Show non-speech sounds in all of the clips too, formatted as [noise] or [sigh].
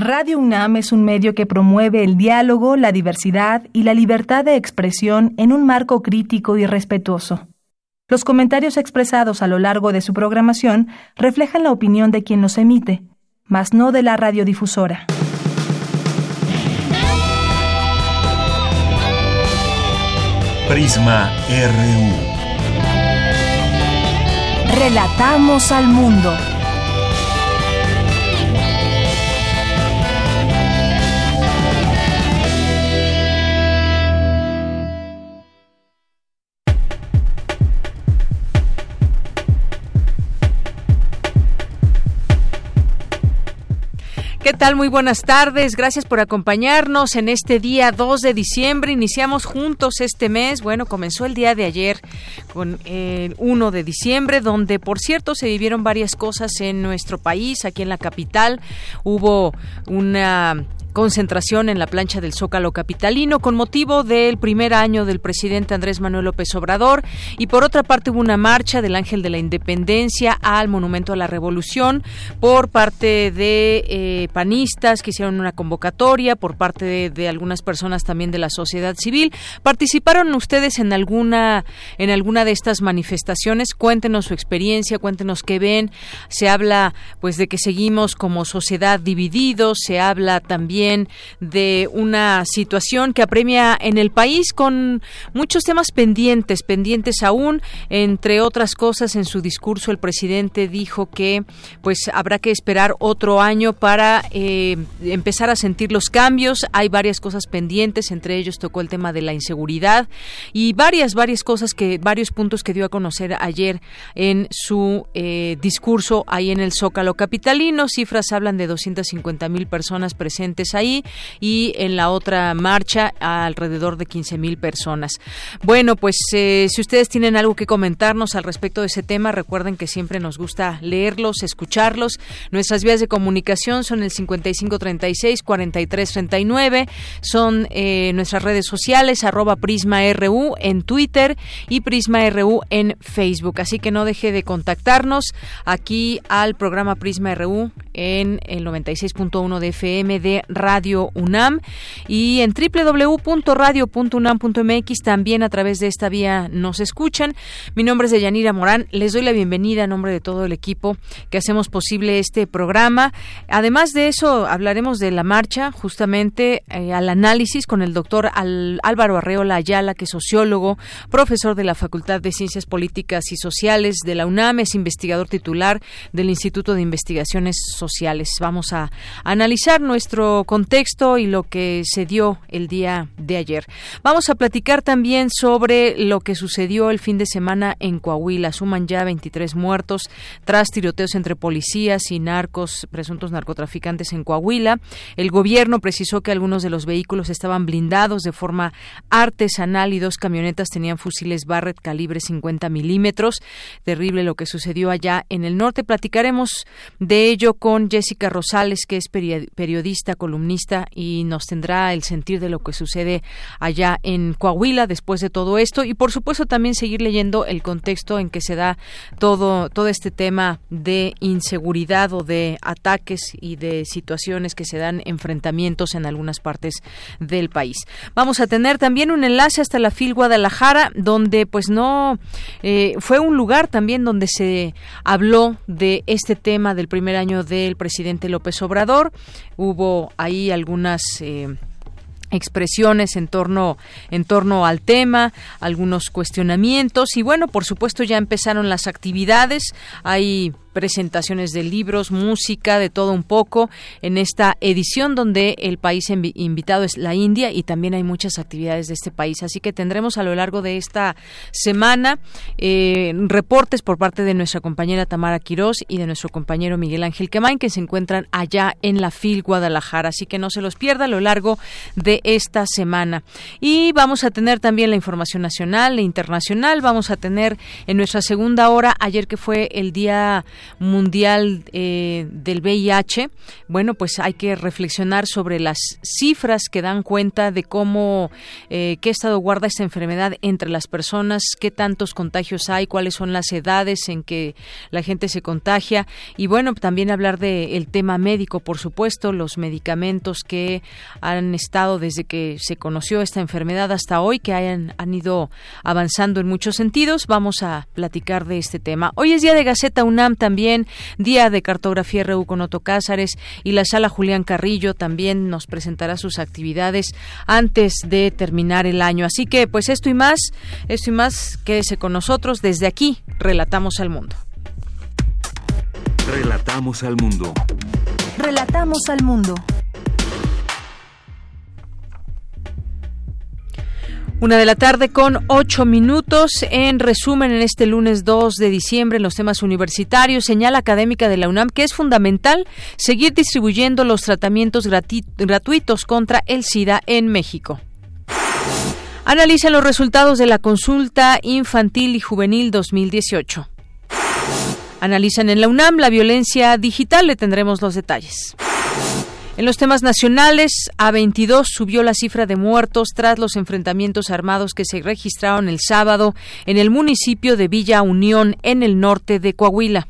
Radio UNAM es un medio que promueve el diálogo, la diversidad y la libertad de expresión en un marco crítico y respetuoso. Los comentarios expresados a lo largo de su programación reflejan la opinión de quien los emite, mas no de la radiodifusora. Prisma RU. Relatamos al mundo. ¿Qué tal? Muy buenas tardes. Gracias por acompañarnos en este día 2 de diciembre. Iniciamos juntos este mes. Bueno, comenzó el día de ayer con el 1 de diciembre, donde por cierto se vivieron varias cosas en nuestro país, aquí en la capital. Hubo una concentración en la plancha del Zócalo capitalino con motivo del primer año del presidente Andrés Manuel López Obrador y por otra parte hubo una marcha del Ángel de la Independencia al Monumento a la Revolución por parte de eh, panistas que hicieron una convocatoria, por parte de, de, algunas personas también de la sociedad civil. ¿Participaron ustedes en alguna en alguna de estas manifestaciones? Cuéntenos su experiencia, cuéntenos qué ven. Se habla pues de que seguimos como sociedad divididos, se habla también de una situación que apremia en el país con muchos temas pendientes, pendientes aún. Entre otras cosas, en su discurso el presidente dijo que pues habrá que esperar otro año para eh, empezar a sentir los cambios. Hay varias cosas pendientes, entre ellos tocó el tema de la inseguridad y varias, varias cosas que, varios puntos que dio a conocer ayer en su eh, discurso ahí en el Zócalo Capitalino. Cifras hablan de 250 mil personas presentes ahí y en la otra marcha alrededor de 15 mil personas. Bueno, pues eh, si ustedes tienen algo que comentarnos al respecto de ese tema, recuerden que siempre nos gusta leerlos, escucharlos. Nuestras vías de comunicación son el 5536-4339, son eh, nuestras redes sociales, arroba PrismaRU en Twitter y PrismaRU en Facebook. Así que no deje de contactarnos aquí al programa Prisma RU en el 96.1 de FM de Radio UNAM y en www.radio.unam.mx también a través de esta vía nos escuchan. Mi nombre es Deyanira Morán. Les doy la bienvenida en nombre de todo el equipo que hacemos posible este programa. Además de eso, hablaremos de la marcha, justamente eh, al análisis con el doctor Álvaro Arreola Ayala, que es sociólogo, profesor de la Facultad de Ciencias Políticas y Sociales de la UNAM, es investigador titular del Instituto de Investigaciones Sociales. Vamos a analizar nuestro contexto y lo que se dio el día de ayer. Vamos a platicar también sobre lo que sucedió el fin de semana en Coahuila. Suman ya 23 muertos tras tiroteos entre policías y narcos, presuntos narcotraficantes en Coahuila. El gobierno precisó que algunos de los vehículos estaban blindados de forma artesanal y dos camionetas tenían fusiles Barrett calibre 50 milímetros. Terrible lo que sucedió allá en el norte. Platicaremos de ello con Jessica Rosales, que es periodista, columnista y nos tendrá el sentir de lo que sucede allá en Coahuila después de todo esto y por supuesto también seguir leyendo el contexto en que se da todo todo este tema de inseguridad o de ataques y de situaciones que se dan enfrentamientos en algunas partes del país. Vamos a tener también un enlace hasta la FIL Guadalajara donde pues no eh, fue un lugar también donde se habló de este tema del primer año del presidente López Obrador. Hubo ahí algunas eh, expresiones en torno en torno al tema, algunos cuestionamientos. Y bueno, por supuesto ya empezaron las actividades, hay presentaciones de libros, música, de todo un poco en esta edición donde el país invitado es la India y también hay muchas actividades de este país. Así que tendremos a lo largo de esta semana eh, reportes por parte de nuestra compañera Tamara Quirós y de nuestro compañero Miguel Ángel Quemain que se encuentran allá en la FIL Guadalajara. Así que no se los pierda a lo largo de esta semana. Y vamos a tener también la información nacional e internacional. Vamos a tener en nuestra segunda hora, ayer que fue el día Mundial eh, del VIH, bueno, pues hay que reflexionar sobre las cifras que dan cuenta de cómo, eh, qué estado guarda esta enfermedad entre las personas, qué tantos contagios hay, cuáles son las edades en que la gente se contagia y bueno, también hablar del tema médico, por supuesto, los medicamentos que han estado desde que se conoció esta enfermedad hasta hoy, que hayan, han ido avanzando en muchos sentidos. Vamos a platicar de este tema. Hoy es día de Gaceta UNAM también, día de cartografía RU con Otto Cázares y la sala Julián Carrillo también nos presentará sus actividades antes de terminar el año. Así que, pues esto y más, esto y más, quédese con nosotros. Desde aquí, relatamos al mundo. Relatamos al mundo. Relatamos al mundo. Una de la tarde con ocho minutos. En resumen, en este lunes 2 de diciembre, en los temas universitarios, señala académica de la UNAM que es fundamental seguir distribuyendo los tratamientos gratuitos contra el SIDA en México. Analiza los resultados de la consulta infantil y juvenil 2018. Analizan en la UNAM la violencia digital. Le tendremos los detalles. En los temas nacionales, a 22 subió la cifra de muertos tras los enfrentamientos armados que se registraron el sábado en el municipio de Villa Unión, en el norte de Coahuila.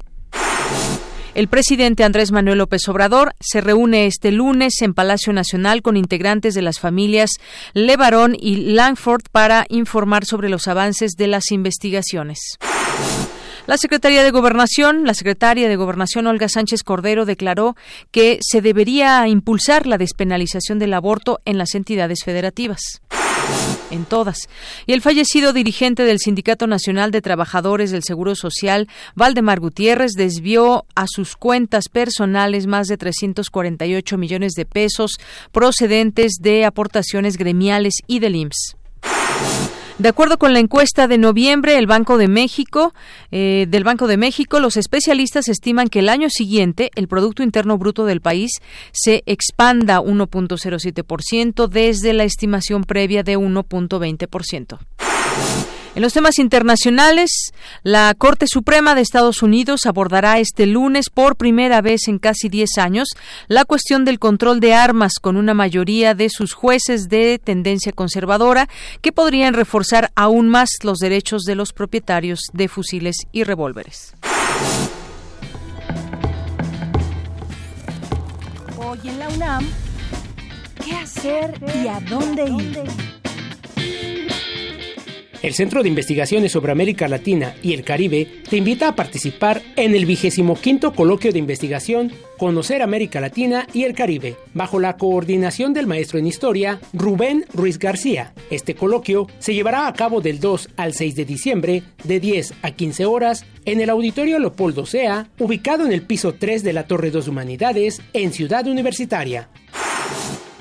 El presidente Andrés Manuel López Obrador se reúne este lunes en Palacio Nacional con integrantes de las familias Levarón y Langford para informar sobre los avances de las investigaciones. La Secretaría de Gobernación, la secretaria de Gobernación Olga Sánchez Cordero declaró que se debería impulsar la despenalización del aborto en las entidades federativas en todas. Y el fallecido dirigente del Sindicato Nacional de Trabajadores del Seguro Social, Valdemar Gutiérrez, desvió a sus cuentas personales más de 348 millones de pesos procedentes de aportaciones gremiales y del IMSS. De acuerdo con la encuesta de noviembre, el Banco de México, eh, del Banco de México, los especialistas estiman que el año siguiente el Producto Interno Bruto del país se expanda 1.07% desde la estimación previa de 1.20%. En los temas internacionales, la Corte Suprema de Estados Unidos abordará este lunes por primera vez en casi 10 años la cuestión del control de armas con una mayoría de sus jueces de tendencia conservadora que podrían reforzar aún más los derechos de los propietarios de fusiles y revólveres. Hoy en la UNAM, ¿qué hacer y a dónde ir? El Centro de Investigaciones sobre América Latina y el Caribe te invita a participar en el vigésimo quinto coloquio de investigación Conocer América Latina y el Caribe, bajo la coordinación del maestro en historia Rubén Ruiz García. Este coloquio se llevará a cabo del 2 al 6 de diciembre, de 10 a 15 horas, en el Auditorio Leopoldo Sea, ubicado en el piso 3 de la Torre 2 Humanidades, en Ciudad Universitaria.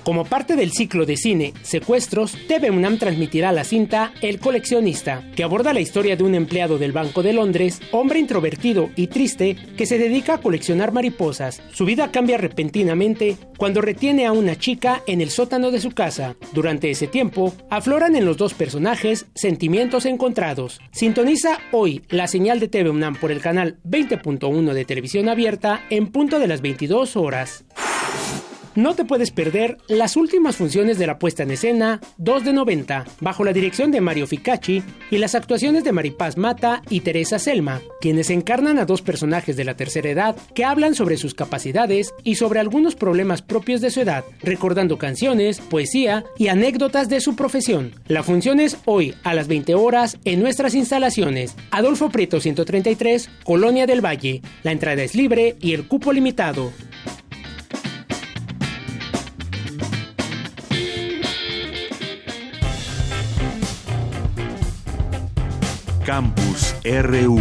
Como parte del ciclo de cine Secuestros, TV UNAM transmitirá la cinta El coleccionista, que aborda la historia de un empleado del Banco de Londres, hombre introvertido y triste, que se dedica a coleccionar mariposas. Su vida cambia repentinamente cuando retiene a una chica en el sótano de su casa. Durante ese tiempo, afloran en los dos personajes sentimientos encontrados. Sintoniza hoy la señal de TV UNAM por el canal 20.1 de televisión abierta en punto de las 22 horas. No te puedes perder las últimas funciones de la puesta en escena 2 de 90, bajo la dirección de Mario Ficacci y las actuaciones de Maripaz Mata y Teresa Selma, quienes encarnan a dos personajes de la tercera edad que hablan sobre sus capacidades y sobre algunos problemas propios de su edad, recordando canciones, poesía y anécdotas de su profesión. La función es hoy a las 20 horas en nuestras instalaciones. Adolfo Prieto 133, Colonia del Valle. La entrada es libre y el cupo limitado. Campus RU.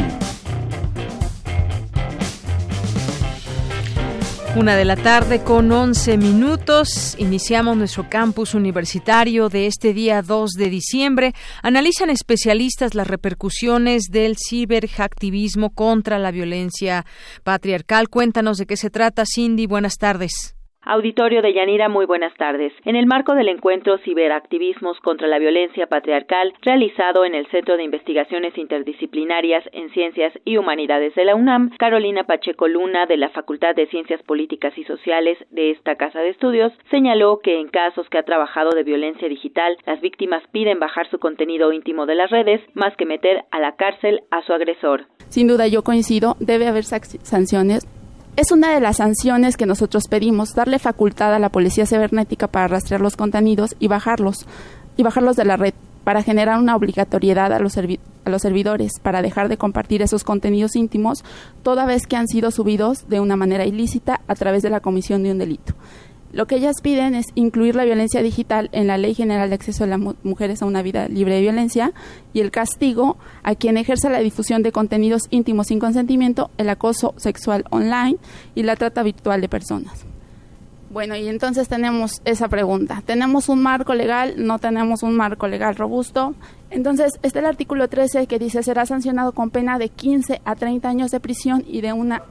Una de la tarde con 11 minutos. Iniciamos nuestro campus universitario de este día 2 de diciembre. Analizan especialistas las repercusiones del ciberhacktivismo contra la violencia patriarcal. Cuéntanos de qué se trata, Cindy. Buenas tardes. Auditorio de Yanira, muy buenas tardes. En el marco del encuentro Ciberactivismos contra la Violencia Patriarcal, realizado en el Centro de Investigaciones Interdisciplinarias en Ciencias y Humanidades de la UNAM, Carolina Pacheco Luna, de la Facultad de Ciencias Políticas y Sociales de esta Casa de Estudios, señaló que en casos que ha trabajado de violencia digital, las víctimas piden bajar su contenido íntimo de las redes más que meter a la cárcel a su agresor. Sin duda yo coincido, debe haber sanciones es una de las sanciones que nosotros pedimos, darle facultad a la policía cibernética para rastrear los contenidos y bajarlos, y bajarlos de la red, para generar una obligatoriedad a los, a los servidores, para dejar de compartir esos contenidos íntimos, toda vez que han sido subidos de una manera ilícita a través de la comisión de un delito. Lo que ellas piden es incluir la violencia digital en la Ley General de Acceso de las Mujeres a una Vida Libre de Violencia y el castigo a quien ejerza la difusión de contenidos íntimos sin consentimiento, el acoso sexual online y la trata virtual de personas. Bueno, y entonces tenemos esa pregunta. ¿Tenemos un marco legal? No tenemos un marco legal robusto. Entonces, está el artículo 13 que dice será sancionado con pena de 15 a 30 años de prisión y de una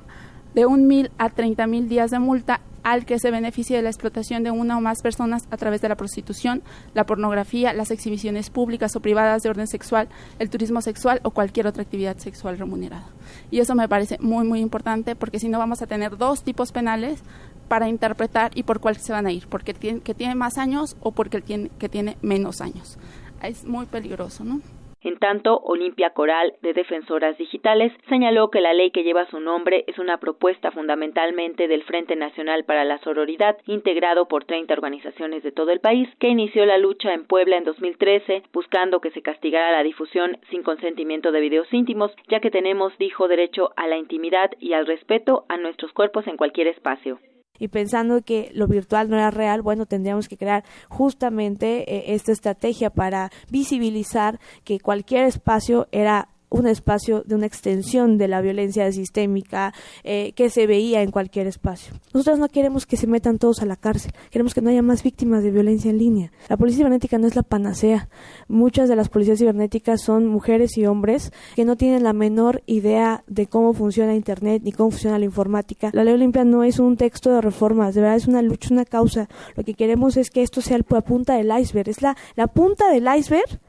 de un mil a treinta mil días de multa al que se beneficie de la explotación de una o más personas a través de la prostitución, la pornografía, las exhibiciones públicas o privadas de orden sexual, el turismo sexual o cualquier otra actividad sexual remunerada. Y eso me parece muy, muy importante porque si no vamos a tener dos tipos penales para interpretar y por cuál se van a ir, porque el que tiene más años o porque el que tiene menos años. Es muy peligroso, ¿no? En tanto, Olimpia Coral, de Defensoras Digitales, señaló que la ley que lleva su nombre es una propuesta fundamentalmente del Frente Nacional para la Sororidad, integrado por 30 organizaciones de todo el país, que inició la lucha en Puebla en 2013, buscando que se castigara la difusión sin consentimiento de videos íntimos, ya que tenemos, dijo, derecho a la intimidad y al respeto a nuestros cuerpos en cualquier espacio y pensando que lo virtual no era real, bueno, tendríamos que crear justamente eh, esta estrategia para visibilizar que cualquier espacio era un espacio de una extensión de la violencia sistémica eh, que se veía en cualquier espacio. Nosotros no queremos que se metan todos a la cárcel, queremos que no haya más víctimas de violencia en línea. La policía cibernética no es la panacea. Muchas de las policías cibernéticas son mujeres y hombres que no tienen la menor idea de cómo funciona Internet ni cómo funciona la informática. La ley Olimpia no es un texto de reformas, de verdad es una lucha, una causa. Lo que queremos es que esto sea la punta del iceberg, es la, la punta del iceberg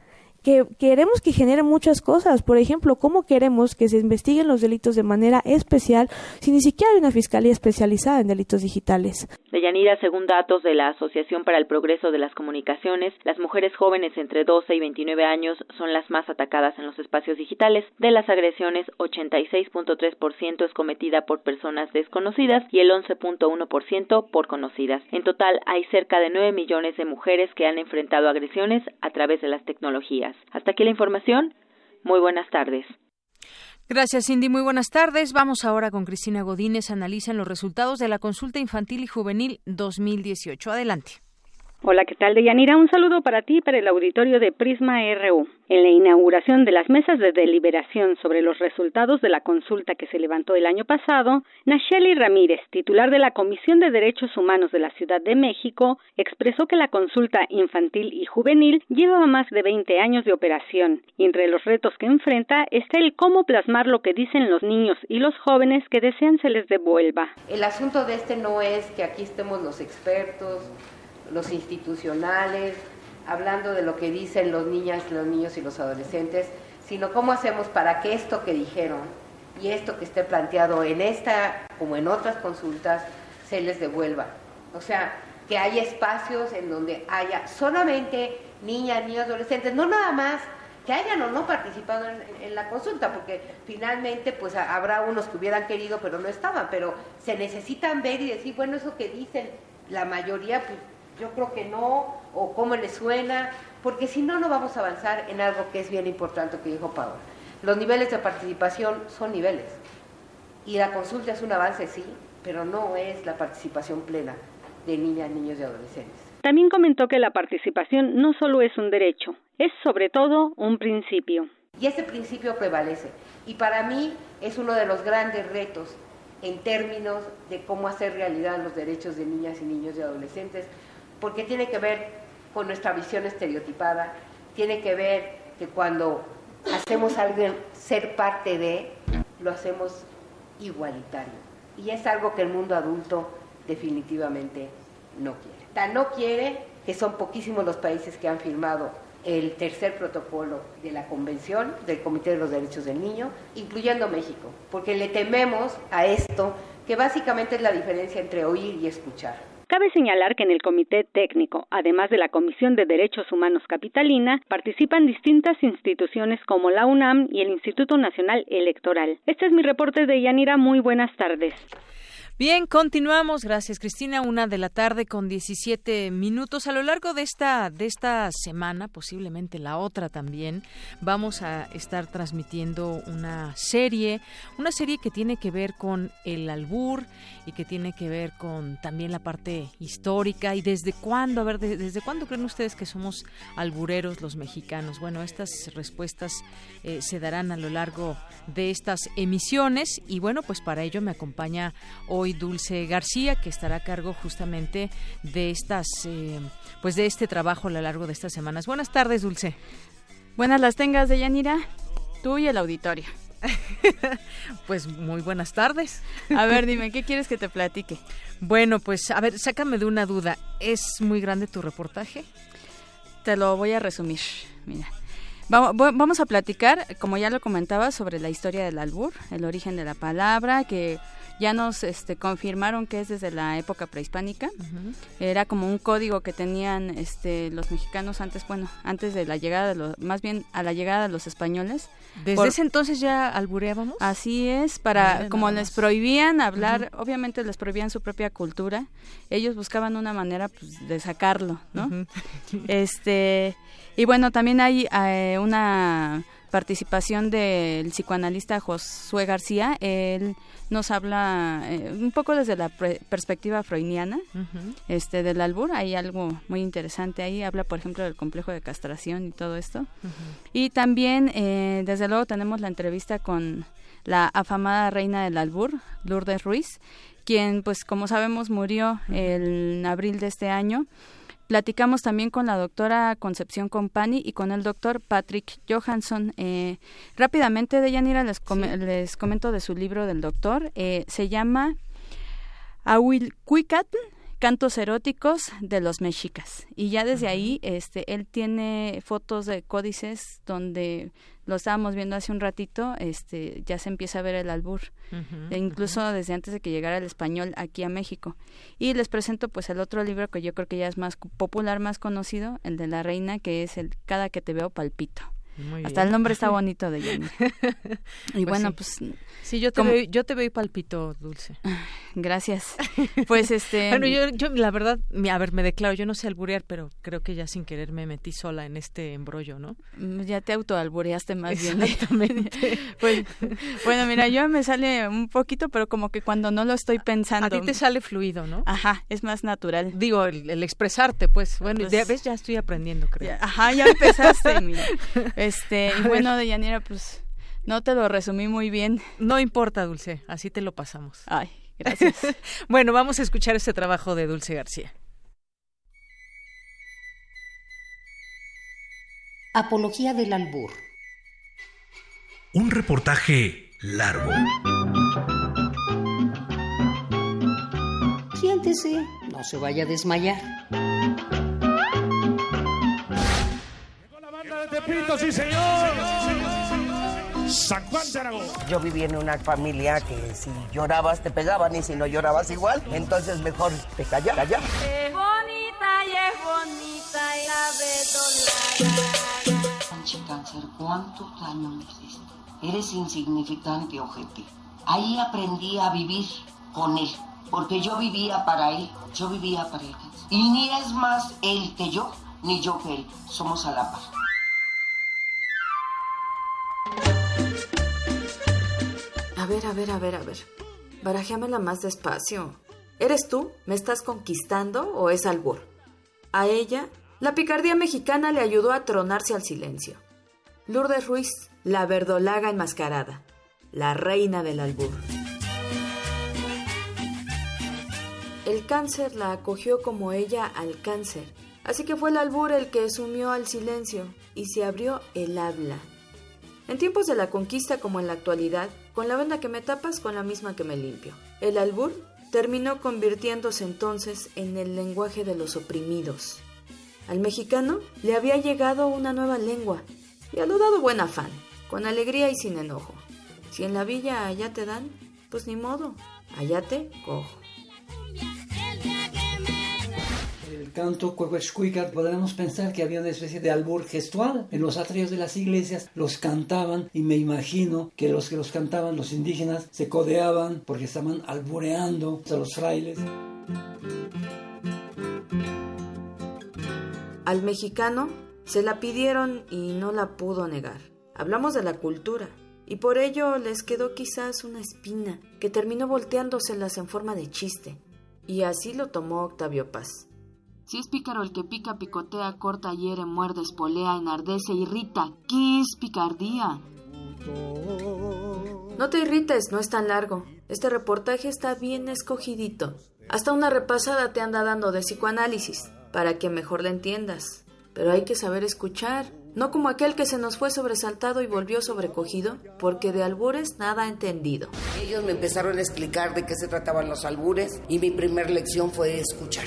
que queremos que genere muchas cosas. Por ejemplo, cómo queremos que se investiguen los delitos de manera especial si ni siquiera hay una fiscalía especializada en delitos digitales. Deyanira, según datos de la Asociación para el Progreso de las Comunicaciones, las mujeres jóvenes entre 12 y 29 años son las más atacadas en los espacios digitales. De las agresiones, 86.3% es cometida por personas desconocidas y el 11.1% por conocidas. En total, hay cerca de 9 millones de mujeres que han enfrentado agresiones a través de las tecnologías. Hasta aquí la información. Muy buenas tardes. Gracias, Cindy. Muy buenas tardes. Vamos ahora con Cristina Godínez. Analizan los resultados de la consulta infantil y juvenil 2018. Adelante. Hola, ¿qué tal, Deyanira? Un saludo para ti y para el auditorio de Prisma RU. En la inauguración de las mesas de deliberación sobre los resultados de la consulta que se levantó el año pasado, Nacheli Ramírez, titular de la Comisión de Derechos Humanos de la Ciudad de México, expresó que la consulta infantil y juvenil lleva más de 20 años de operación y entre los retos que enfrenta está el cómo plasmar lo que dicen los niños y los jóvenes que desean se les devuelva. El asunto de este no es que aquí estemos los expertos, los institucionales, hablando de lo que dicen los niñas, los niños y los adolescentes, sino cómo hacemos para que esto que dijeron y esto que esté planteado en esta como en otras consultas se les devuelva. O sea, que haya espacios en donde haya solamente niñas, niños, adolescentes, no nada más que hayan o no participado en, la consulta, porque finalmente pues habrá unos que hubieran querido pero no estaban, pero se necesitan ver y decir, bueno, eso que dicen la mayoría, pues yo creo que no, o cómo le suena, porque si no, no vamos a avanzar en algo que es bien importante que dijo Paola. Los niveles de participación son niveles, y la consulta es un avance, sí, pero no es la participación plena de niñas, niños y adolescentes. También comentó que la participación no solo es un derecho, es sobre todo un principio. Y ese principio prevalece. Y para mí es uno de los grandes retos en términos de cómo hacer realidad los derechos de niñas y niños y adolescentes, porque tiene que ver con nuestra visión estereotipada, tiene que ver que cuando hacemos algo ser parte de, lo hacemos igualitario. Y es algo que el mundo adulto definitivamente no quiere. Tan no quiere que son poquísimos los países que han firmado el tercer protocolo de la Convención del Comité de los Derechos del Niño, incluyendo México, porque le tememos a esto, que básicamente es la diferencia entre oír y escuchar. Cabe señalar que en el Comité Técnico, además de la Comisión de Derechos Humanos Capitalina, participan distintas instituciones como la UNAM y el Instituto Nacional Electoral. Este es mi reporte de Yanira. Muy buenas tardes. Bien, continuamos. Gracias, Cristina. Una de la tarde con 17 minutos. A lo largo de esta, de esta semana, posiblemente la otra también, vamos a estar transmitiendo una serie, una serie que tiene que ver con el albur y que tiene que ver con también la parte histórica y desde cuándo, a ver, desde cuándo creen ustedes que somos albureros los mexicanos. Bueno, estas respuestas eh, se darán a lo largo de estas emisiones y bueno, pues para ello me acompaña hoy Dulce García, que estará a cargo justamente de estas, eh, pues de este trabajo a lo largo de estas semanas. Buenas tardes, Dulce. Buenas las tengas, de Yanira, tú y el auditorio. [laughs] pues muy buenas tardes. A ver, dime, [laughs] ¿qué quieres que te platique? Bueno, pues a ver, sácame de una duda. ¿Es muy grande tu reportaje? Te lo voy a resumir. Mira. Vamos a platicar, como ya lo comentaba, sobre la historia del albur, el origen de la palabra, que ya nos este, confirmaron que es desde la época prehispánica. Era como un código que tenían este, los mexicanos antes, bueno, antes de la llegada de los, más bien a la llegada de los españoles. ¿Desde ese entonces ya albureábamos? Así es, para, como les prohibían hablar, obviamente les prohibían su propia cultura, ellos buscaban una manera pues, de sacarlo, ¿no? este, y bueno, también hay eh, una participación del psicoanalista Josué García. Él nos habla eh, un poco desde la perspectiva freudiana este, del albur. Hay algo muy interesante ahí. Habla, por ejemplo, del complejo de castración y todo esto. Y también, eh, desde luego, tenemos la entrevista con la afamada reina del albur, Lourdes Ruiz, quien, pues, como sabemos, murió en abril de este año. Platicamos también con la doctora Concepción Compani y con el doctor Patrick Johansson. Eh, rápidamente, de Yanira, les, les comento de su libro del doctor. Eh, se llama Ahuilcuicatl, cantos eróticos de los mexicas. Y ya desde ahí este él tiene fotos de códices donde lo estábamos viendo hace un ratito este ya se empieza a ver el albur e incluso desde antes de que llegara el español aquí a México. Y les presento pues el otro libro que yo creo que ya es más popular más conocido el de la reina que es el cada que te veo palpito hasta el nombre está [laughs] bonito de Jenny. [laughs] y pues bueno, pues sí, yo te veo, yo te veo y palpito, Dulce. Gracias. Pues [laughs] este Bueno, yo, yo la verdad, a ver, me declaro, yo no sé alburear, pero creo que ya sin querer me metí sola en este embrollo, ¿no? Mm, ya te autoalbureaste más bien. Exactamente. pues, bueno, mira, yo me sale un poquito, pero como que cuando no lo estoy pensando. A ti te sale fluido, ¿no? Ajá, es más natural. Digo, el, expresarte, pues, bueno, pues ya ves, ya estoy aprendiendo, creo. ajá, ya empezaste, mira. Este, [laughs] y bueno, de Yanira, pues no te lo resumí muy bien. No importa, Dulce, así te lo pasamos. Ay, gracias. [laughs] bueno, vamos a escuchar este trabajo de Dulce García. Apología del albur. Un reportaje largo. Siéntese, no se vaya a desmayar. Tepito, sí señor. San Juan de Aragón. Yo viví en una familia que si llorabas te pegaban y si no llorabas igual, entonces mejor te callas. Calla. Es bonita y es bonita y la Anchi Cáncer, ¿cuánto daño me hiciste? Eres insignificante, ojete. Ahí aprendí a vivir con él, porque yo vivía para él, yo vivía para él. Y ni es más él que yo, ni yo que él, somos a la par. Ver, a ver, a ver, a ver. Barajéamela más despacio. ¿Eres tú? ¿Me estás conquistando o es albur? A ella, la picardía mexicana le ayudó a tronarse al silencio. Lourdes Ruiz, la verdolaga enmascarada, la reina del albur. El cáncer la acogió como ella al cáncer, así que fue el albur el que sumió al silencio y se abrió el habla. En tiempos de la conquista como en la actualidad, con la venda que me tapas, con la misma que me limpio. El albur terminó convirtiéndose entonces en el lenguaje de los oprimidos. Al mexicano le había llegado una nueva lengua y a lo dado buen afán, con alegría y sin enojo. Si en la villa allá te dan, pues ni modo, allá te cojo. Canto Cuecuexcuicat podríamos pensar que había una especie de albur gestual. En los atrios de las iglesias los cantaban y me imagino que los que los cantaban, los indígenas, se codeaban porque estaban albureando a los frailes. Al mexicano se la pidieron y no la pudo negar. Hablamos de la cultura, y por ello les quedó quizás una espina que terminó volteándoselas en forma de chiste, y así lo tomó Octavio Paz. Si es pícaro el que pica, picotea, corta, hiere, muerde, espolea, enardece, irrita, ¿qué es picardía? No te irrites, no es tan largo. Este reportaje está bien escogidito. Hasta una repasada te anda dando de psicoanálisis, para que mejor la entiendas. Pero hay que saber escuchar, no como aquel que se nos fue sobresaltado y volvió sobrecogido, porque de albures nada ha entendido. Ellos me empezaron a explicar de qué se trataban los albures y mi primer lección fue escuchar.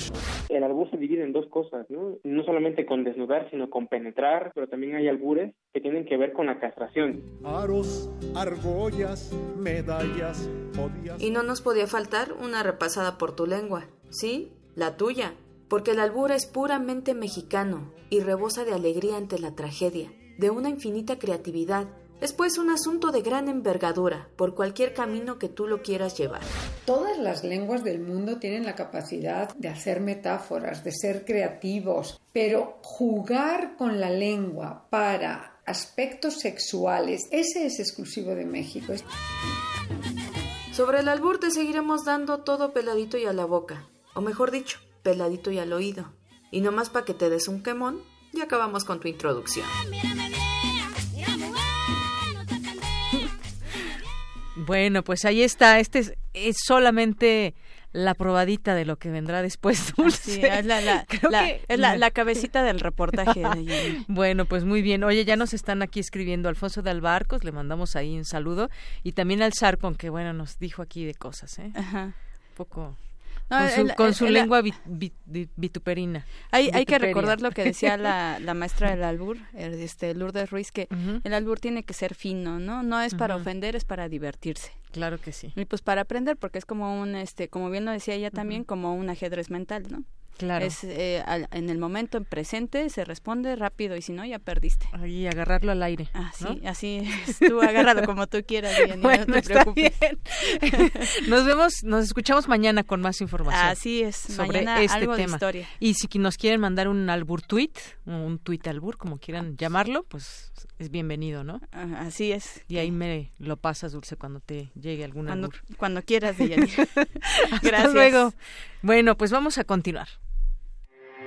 El albur se divide en dos cosas, ¿no? No solamente con desnudar, sino con penetrar, pero también hay albures que tienen que ver con la castración. Aros, argollas, medallas, Y no nos podía faltar una repasada por tu lengua, ¿sí? La tuya, porque el albur es puramente mexicano y rebosa de alegría ante la tragedia, de una infinita creatividad. Es pues un asunto de gran envergadura, por cualquier camino que tú lo quieras llevar. Todas las lenguas del mundo tienen la capacidad de hacer metáforas, de ser creativos, pero jugar con la lengua para aspectos sexuales, ese es exclusivo de México. Sobre el albur te seguiremos dando todo peladito y a la boca, o mejor dicho, peladito y al oído. Y no más para que te des un quemón, y acabamos con tu introducción. Bueno, pues ahí está. Este es, es solamente la probadita de lo que vendrá después. Dulce. Sí, es la, la, la, que... es la, la, cabecita del reportaje. bueno, pues muy bien. Oye, ya nos están aquí escribiendo Alfonso de Albarcos, le mandamos ahí un saludo. Y también al Sarpon, que bueno, nos dijo aquí de cosas, ¿eh? Ajá. Un poco... No, con su, el, con su el, lengua vit, vit, vit, vituperina. Hay, hay, que recordar lo que decía [laughs] la, la maestra del albur, este Lourdes Ruiz, que uh -huh. el albur tiene que ser fino, ¿no? No es para uh -huh. ofender, es para divertirse. Claro que sí. Y pues para aprender, porque es como un, este, como bien lo decía ella también, uh -huh. como un ajedrez mental, ¿no? Claro. Es, eh, al, en el momento en presente se responde rápido y si no ya perdiste. Y agarrarlo al aire. Así, ¿no? así es. Tú agárralo como tú quieras, bueno, no te preocupes. [laughs] nos vemos, nos escuchamos mañana con más información. Así es, sobre mañana este algo tema. de historia. Y si nos quieren mandar un albur tweet, un tweet albur, como quieran llamarlo, pues es bienvenido, ¿no? Así es. Y ahí me lo pasas, Dulce, cuando te llegue algún cuando, albur. Cuando quieras, Jenny. [laughs] Gracias. Hasta luego. Bueno, pues vamos a continuar.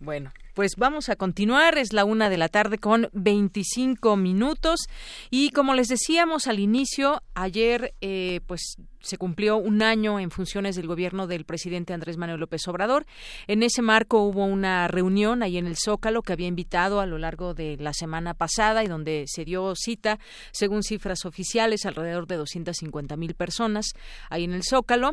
Bueno, pues vamos a continuar. Es la una de la tarde con 25 minutos. Y como les decíamos al inicio, ayer eh, pues se cumplió un año en funciones del gobierno del presidente Andrés Manuel López Obrador. En ese marco hubo una reunión ahí en el Zócalo que había invitado a lo largo de la semana pasada y donde se dio cita, según cifras oficiales, alrededor de 250 mil personas ahí en el Zócalo.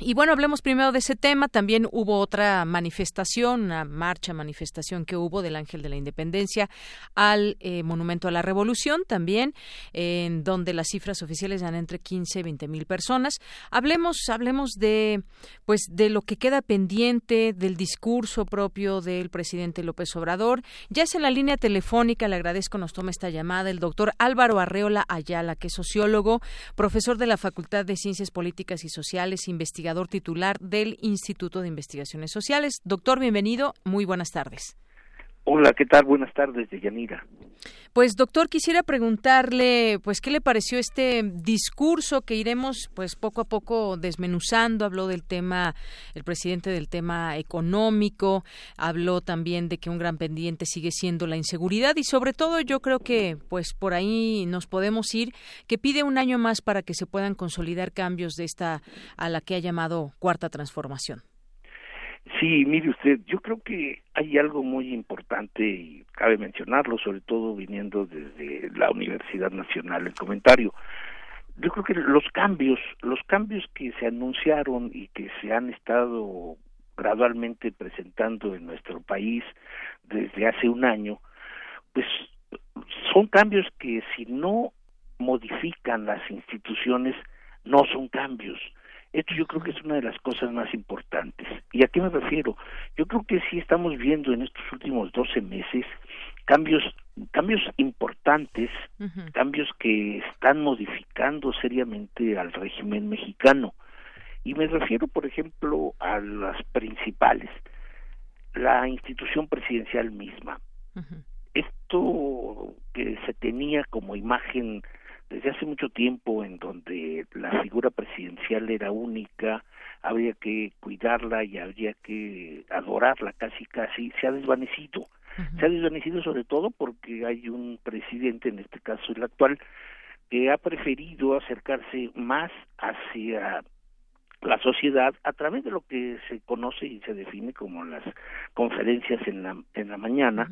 Y bueno, hablemos primero de ese tema. También hubo otra manifestación, una marcha, manifestación que hubo del Ángel de la Independencia al eh, Monumento a la Revolución, también, en donde las cifras oficiales dan entre 15 y 20 mil personas. Hablemos, hablemos de, pues, de lo que queda pendiente del discurso propio del presidente López Obrador. Ya es en la línea telefónica, le agradezco, nos toma esta llamada el doctor Álvaro Arreola Ayala, que es sociólogo, profesor de la Facultad de Ciencias Políticas y Sociales, investigador investigador titular del Instituto de Investigaciones Sociales. Doctor, bienvenido. Muy buenas tardes. Hola, ¿qué tal? Buenas tardes, Deyanira. Pues doctor, quisiera preguntarle, pues, ¿qué le pareció este discurso que iremos, pues, poco a poco desmenuzando? Habló del tema, el presidente del tema económico, habló también de que un gran pendiente sigue siendo la inseguridad y sobre todo yo creo que, pues, por ahí nos podemos ir, que pide un año más para que se puedan consolidar cambios de esta a la que ha llamado cuarta transformación. Sí, mire usted, yo creo que hay algo muy importante y cabe mencionarlo, sobre todo viniendo desde la Universidad Nacional, el comentario. Yo creo que los cambios, los cambios que se anunciaron y que se han estado gradualmente presentando en nuestro país desde hace un año, pues son cambios que si no modifican las instituciones, no son cambios esto yo creo que es una de las cosas más importantes. ¿Y a qué me refiero? Yo creo que sí estamos viendo en estos últimos 12 meses cambios cambios importantes, cambios que están modificando seriamente al régimen mexicano. Y me refiero, por ejemplo, a las principales, la institución presidencial misma. Esto que se tenía como imagen desde hace mucho tiempo en donde la figura presidencial era única, habría que cuidarla y habría que adorarla casi casi, se ha desvanecido. Se ha desvanecido sobre todo porque hay un presidente, en este caso el actual, que ha preferido acercarse más hacia la sociedad a través de lo que se conoce y se define como las conferencias en la, en la mañana,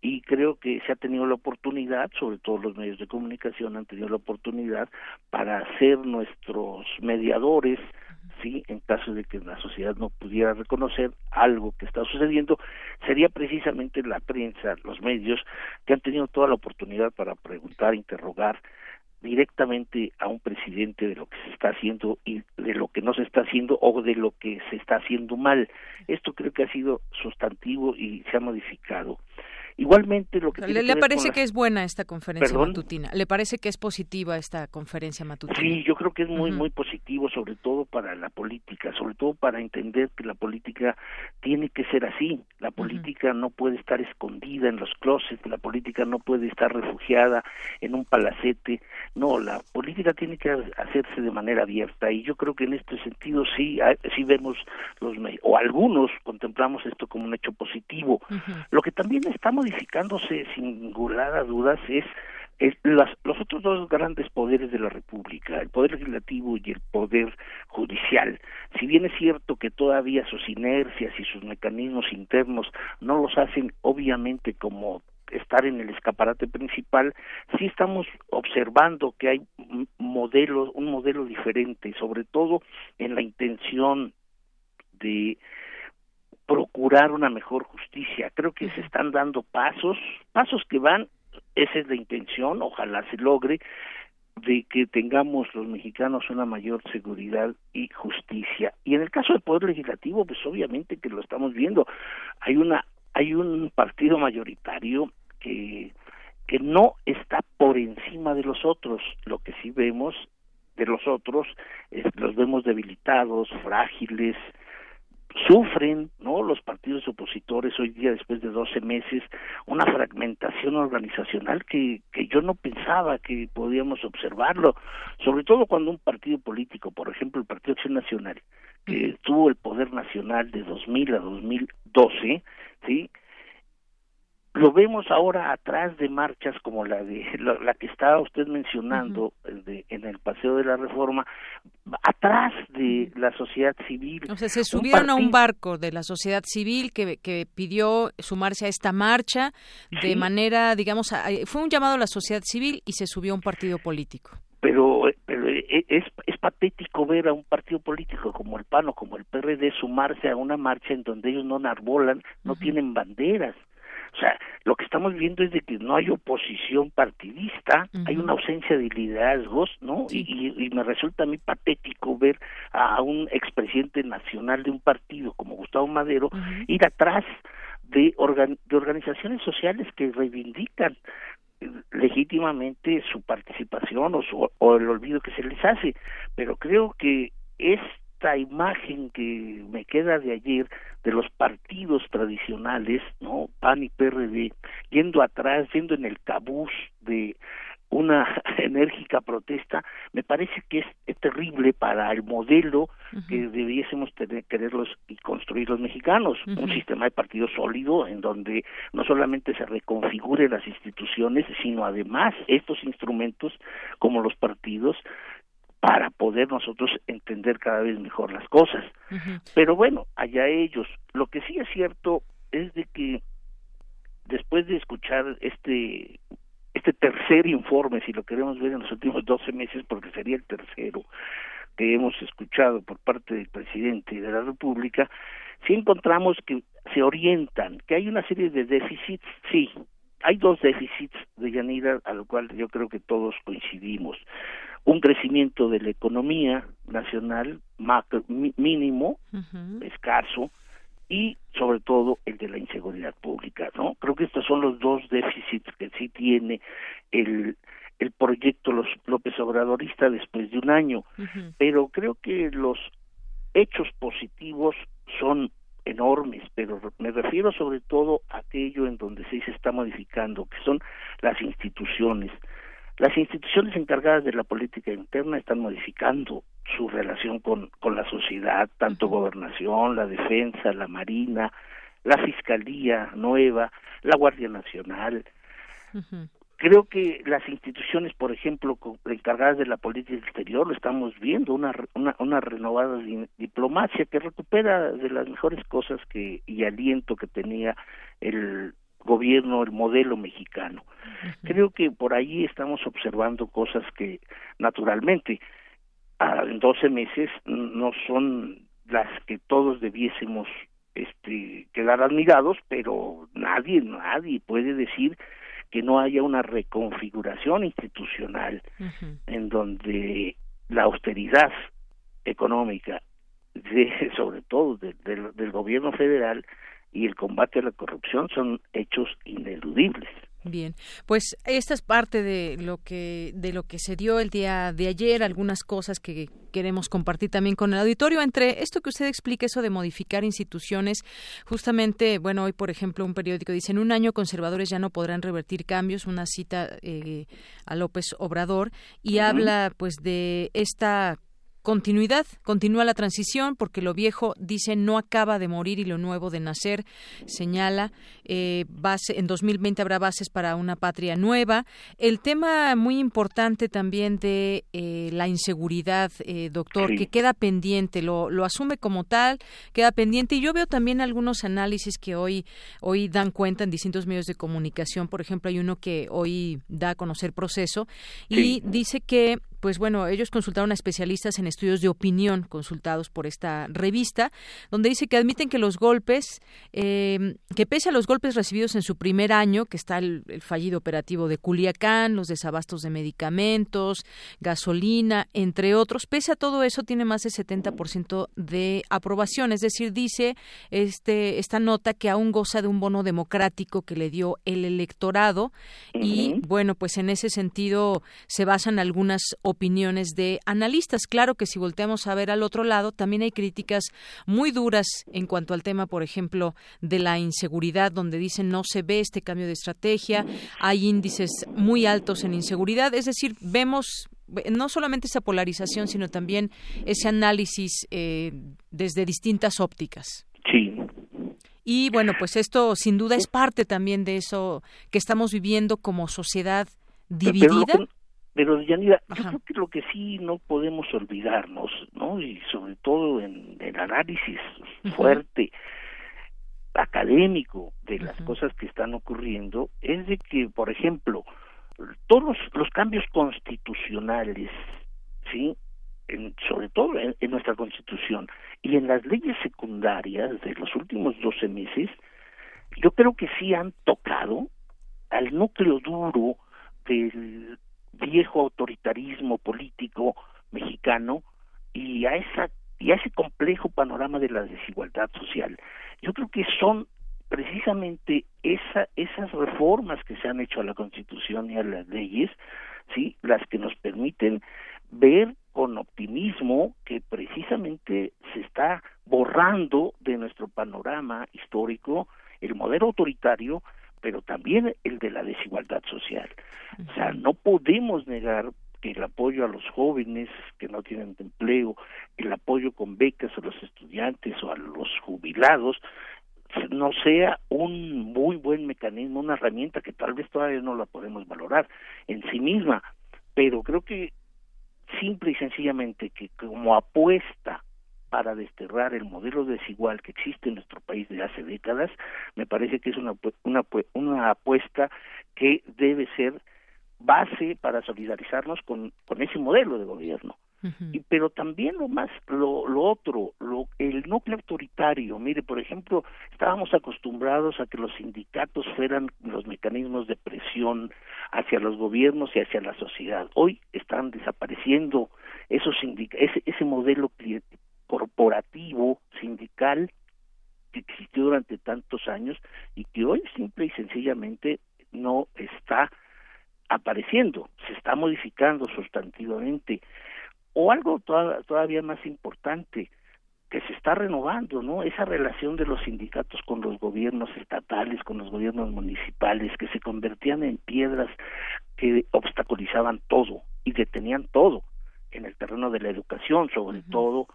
y creo que se ha tenido la oportunidad, sobre todo los medios de comunicación han tenido la oportunidad para ser nuestros mediadores, sí, en caso de que la sociedad no pudiera reconocer algo que está sucediendo, sería precisamente la prensa, los medios que han tenido toda la oportunidad para preguntar, interrogar directamente a un presidente de lo que se está haciendo y de lo que no se está haciendo o de lo que se está haciendo mal. Esto creo que ha sido sustantivo y se ha modificado. Igualmente lo que le, le parece que es buena esta conferencia matutina. Le parece que es positiva esta conferencia matutina. Sí, yo creo que es muy muy positivo, sobre todo para la política, sobre todo para entender que la política tiene que ser así. La política no puede estar escondida en los closets, la política no puede estar refugiada en un palacete. No, la política tiene que hacerse de manera abierta y yo creo que en este sentido sí sí vemos los o algunos contemplamos esto como un hecho positivo. Lo que también estamos modificándose sin lugar a dudas es, las, los otros dos grandes poderes de la República, el poder legislativo y el poder judicial. Si bien es cierto que todavía sus inercias y sus mecanismos internos no los hacen obviamente como estar en el escaparate principal, sí estamos observando que hay modelos, un modelo diferente, sobre todo en la intención de procurar una mejor justicia. Creo que se están dando pasos, pasos que van, esa es la intención, ojalá se logre, de que tengamos los mexicanos una mayor seguridad y justicia. Y en el caso del poder legislativo, pues obviamente que lo estamos viendo. Hay una hay un partido mayoritario que que no está por encima de los otros. Lo que sí vemos de los otros es, los vemos debilitados, frágiles, sufren no los partidos opositores hoy día después de 12 meses una fragmentación organizacional que que yo no pensaba que podíamos observarlo sobre todo cuando un partido político por ejemplo el Partido Acción Nacional que tuvo el poder nacional de 2000 a 2012 sí lo vemos ahora atrás de marchas como la de la, que estaba usted mencionando de, en el paseo de la reforma atrás de la sociedad civil. O sea se subieron a un barco de la sociedad civil que, que pidió sumarse a esta marcha de manera digamos fue un llamado a la sociedad civil y se subió a un partido político. Pero, pero e, es, es patético ver a un partido político como el PAN o como el PRD sumarse a una marcha en donde ellos no narbolan, no tienen banderas. O sea, lo que estamos viendo es de que no hay oposición partidista, hay una ausencia de liderazgos, ¿no? Y, y, me resulta a mí patético ver a un expresidente nacional de un partido como Gustavo Madero ir atrás de, de organizaciones sociales que reivindican legítimamente su participación o, o el olvido que se les hace, pero creo que es esta imagen que me queda de ayer de los partidos tradicionales, ¿no? PAN y PRD, yendo atrás, yendo en el cabuz de una [laughs] enérgica protesta, me parece que es, terrible para el modelo que debiésemos tener, quererlos y construir los mexicanos, un sistema de partidos sólido en donde no solamente se reconfiguren las instituciones, sino además estos instrumentos como los partidos para poder nosotros entender cada vez mejor las cosas. Pero bueno, allá ellos. Lo que sí es cierto es de que después de escuchar este este tercer informe, si lo queremos ver en los últimos 12 meses, porque sería el tercero que hemos escuchado por parte del presidente de la República, sí encontramos que se orientan, que hay una serie de déficits, sí, hay dos déficits de Yanira a lo cual yo creo que todos coincidimos. Un crecimiento de la economía nacional macro, mínimo, escaso, y sobre todo el de la inseguridad pública, ¿no? Creo que estos son los dos déficits que sí tiene el el proyecto los López Obradorista después de un año, pero creo que los hechos positivos son enormes, pero me refiero sobre todo a aquello en donde sí se está modificando, que son las instituciones. Las instituciones encargadas de la política interna están modificando su relación con, con la sociedad, tanto gobernación, la defensa, la marina, la fiscalía nueva, la Guardia Nacional. Creo que las instituciones, por ejemplo, encargadas de la política exterior, lo estamos viendo, una, una, una renovada diplomacia que recupera de las mejores cosas que y aliento que tenía el gobierno, el modelo mexicano. Creo que por ahí estamos observando cosas que naturalmente en 12 meses no son las que todos debiésemos este quedar admirados, pero nadie nadie puede decir que no haya una reconfiguración institucional en donde la austeridad económica [laughs] de, sobre todo del gobierno federal y el combate a la corrupción son hechos ineludibles. Bien, pues esta es parte de lo que de lo que se dio el día de ayer, algunas cosas que queremos compartir también con el auditorio. Entre esto que usted explica, eso de modificar instituciones, justamente, bueno, hoy por ejemplo un periódico dice en un año conservadores ya no podrán revertir cambios, una cita eh, a López Obrador y habla pues de esta continuidad, continúa la transición porque lo viejo, dice, no acaba de morir y lo nuevo de nacer, señala, eh, base, en 2020 habrá bases para una patria nueva. El tema muy importante también de eh, la inseguridad, eh, doctor, que queda pendiente, lo, lo asume como tal, queda pendiente. Y yo veo también algunos análisis que hoy, hoy dan cuenta en distintos medios de comunicación, por ejemplo, hay uno que hoy da a conocer proceso y dice que pues bueno, ellos consultaron a especialistas en estudios de opinión consultados por esta revista, donde dice que admiten que los golpes, eh, que pese a los golpes recibidos en su primer año, que está el, fallido operativo de Culiacán, los desabastos de medicamentos, gasolina, entre otros, pese a todo eso tiene más del 70% de aprobación, es decir, dice este esta nota que aún goza de un bono democrático que le dio el electorado y bueno, pues en ese sentido se basan algunas opiniones de analistas. Claro que si volteamos a ver al otro lado, también hay críticas muy duras en cuanto al tema, por ejemplo, de la inseguridad, donde dicen no se ve este cambio de estrategia, hay índices muy altos en inseguridad, es decir, vemos no solamente esa polarización, sino también ese análisis eh, desde distintas ópticas. Sí. Y bueno, pues esto sin duda es parte también de eso que estamos viviendo como sociedad dividida. Pero, Yanira, yo creo que lo que sí no podemos olvidarnos, ¿no? Y sobre todo en el análisis fuerte, académico de las cosas que están ocurriendo, es de que, por ejemplo, todos los cambios constitucionales, ¿sí? En, sobre todo en, en, nuestra constitución y en las leyes secundarias de los últimos 12 meses, yo creo que sí han tocado al núcleo duro del viejo autoritarismo político mexicano y a esa y a ese complejo panorama de la desigualdad social. Yo creo que son precisamente esa, esas reformas que se han hecho a la Constitución y a las leyes, sí, las que nos permiten ver con optimismo que precisamente está borrando de nuestro panorama histórico el modelo autoritario, pero también el de la desigualdad social. O sea, no podemos negar que el apoyo a los jóvenes que no tienen empleo, el apoyo con becas a los estudiantes o a los jubilados, no sea un muy buen mecanismo, una herramienta que tal vez todavía no la podemos valorar en sí misma, pero creo que simple y sencillamente que como apuesta para desterrar el modelo desigual que existe en nuestro país de hace décadas, me parece que es una, una, una apuesta que debe ser base para solidarizarnos con, con ese modelo de gobierno. y, pero también lo más, lo, lo otro, lo, el núcleo autoritario. Mire, por ejemplo, estábamos acostumbrados a que los sindicatos fueran los mecanismos de presión hacia los gobiernos y hacia la sociedad. Hoy están desapareciendo esos ese, ese modelo corporativo, sindical, que existió durante tantos años y que hoy simple y sencillamente no está apareciendo, se está modificando sustantivamente. O algo todavía más importante, que se está renovando, ¿no? Esa relación de los sindicatos con los gobiernos estatales, con los gobiernos municipales, que se convertían en piedras que obstaculizaban todo y detenían todo en el terreno de la educación, sobre todo,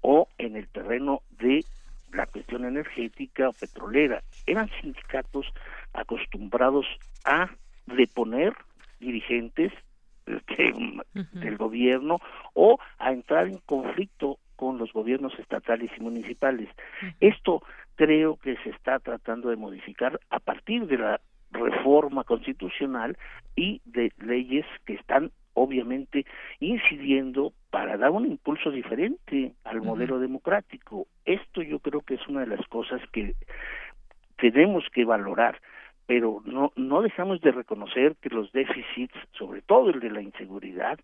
o en el terreno de la cuestión energética o petrolera. Eran sindicatos acostumbrados a deponer dirigentes del gobierno o a entrar en conflicto con los gobiernos estatales y municipales. Esto creo que se está tratando de modificar a partir de la reforma constitucional y de leyes que están obviamente incidiendo para dar un impulso diferente al modelo democrático. Esto yo creo que es una de las cosas que tenemos que valorar pero no no dejamos de reconocer que los déficits, sobre todo el de la inseguridad,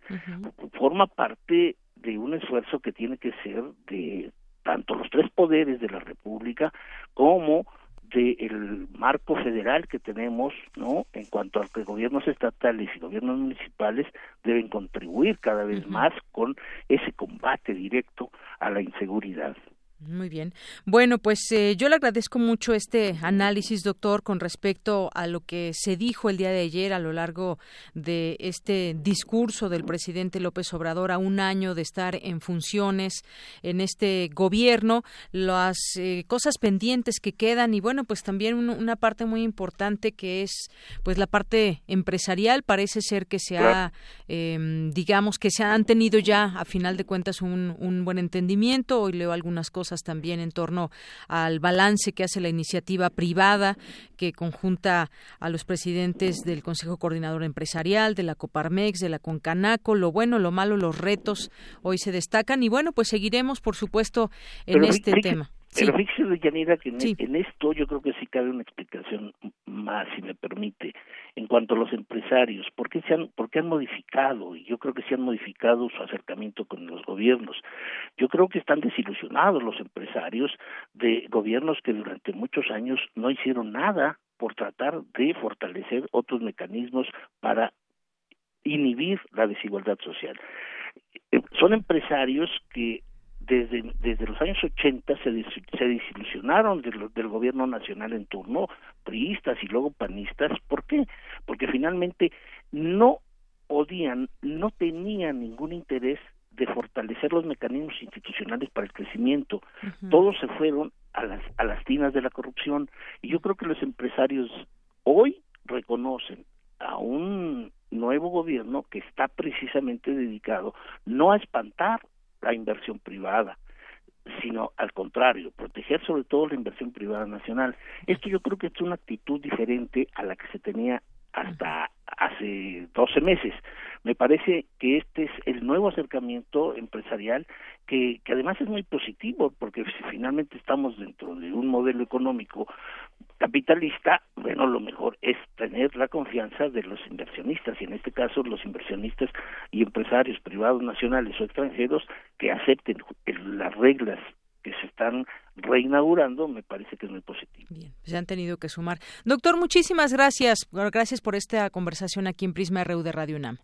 forma parte de un esfuerzo que tiene que ser de tanto los tres poderes de la República como del marco federal que tenemos, ¿no? En cuanto a que gobiernos estatales y gobiernos municipales deben contribuir cada vez más con ese combate directo a la inseguridad. Muy bien. Bueno, pues eh, yo le agradezco mucho este análisis, doctor, con respecto a lo que se dijo el día de ayer a lo largo de este discurso del presidente López Obrador a un año de estar en funciones en este gobierno, las eh, cosas pendientes que quedan y bueno, pues también una parte muy importante que es pues la parte empresarial. Parece ser que se ha, em, digamos que se han tenido ya a final de cuentas un, un buen entendimiento. Hoy leo algunas cosas también en torno al balance que hace la iniciativa privada que conjunta a los presidentes del Consejo Coordinador Empresarial, de la Coparmex, de la Concanaco, lo bueno, lo malo, los retos hoy se destacan y bueno, pues seguiremos por supuesto en este tema. Pero fíjese, Yanira, que en, esto yo creo que sí cabe una explicación más, si me permite, en cuanto a los empresarios. ¿Por qué, se han, por qué han modificado? Y yo creo que se han modificado su acercamiento con los gobiernos. Yo creo que están desilusionados los empresarios de gobiernos que durante muchos años no hicieron nada por tratar de fortalecer otros mecanismos para inhibir la desigualdad social. Eh, son empresarios que desde, desde los años 80 se, se desilusionaron del gobierno nacional en turno, priistas y luego panistas. ¿Por qué? Porque finalmente no podían, no tenían ningún interés de fortalecer los mecanismos institucionales para el crecimiento. Todos se fueron a las, a las tinas de la corrupción y yo creo que los empresarios hoy reconocen a un nuevo gobierno que está precisamente dedicado no a espantar la inversión privada, sino al contrario, proteger sobre todo la inversión privada nacional. Esto yo creo que es una actitud diferente a la que se tenía hasta hace 12 meses. Me parece que este es el nuevo acercamiento empresarial que, que además es muy positivo porque si finalmente estamos dentro de un modelo económico capitalista, bueno, lo mejor es tener la confianza de los inversionistas y en este caso los inversionistas y empresarios privados nacionales o extranjeros que acepten las reglas que se están reinaugurando, me parece que es muy positivo. Bien, se han tenido que sumar. Doctor, muchísimas gracias. Gracias por esta conversación aquí en Prisma RU de Radio UNAM.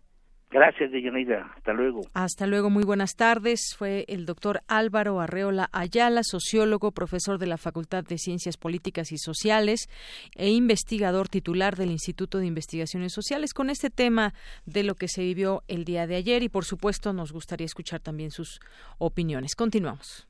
Gracias, Deyanira. Hasta luego. Hasta luego. Muy buenas tardes. Fue el doctor Álvaro Arreola Ayala, sociólogo, profesor de la Facultad de Ciencias Políticas y Sociales e investigador titular del Instituto de Investigaciones Sociales con este tema de lo que se vivió el día de ayer y, por supuesto, nos gustaría escuchar también sus opiniones. Continuamos.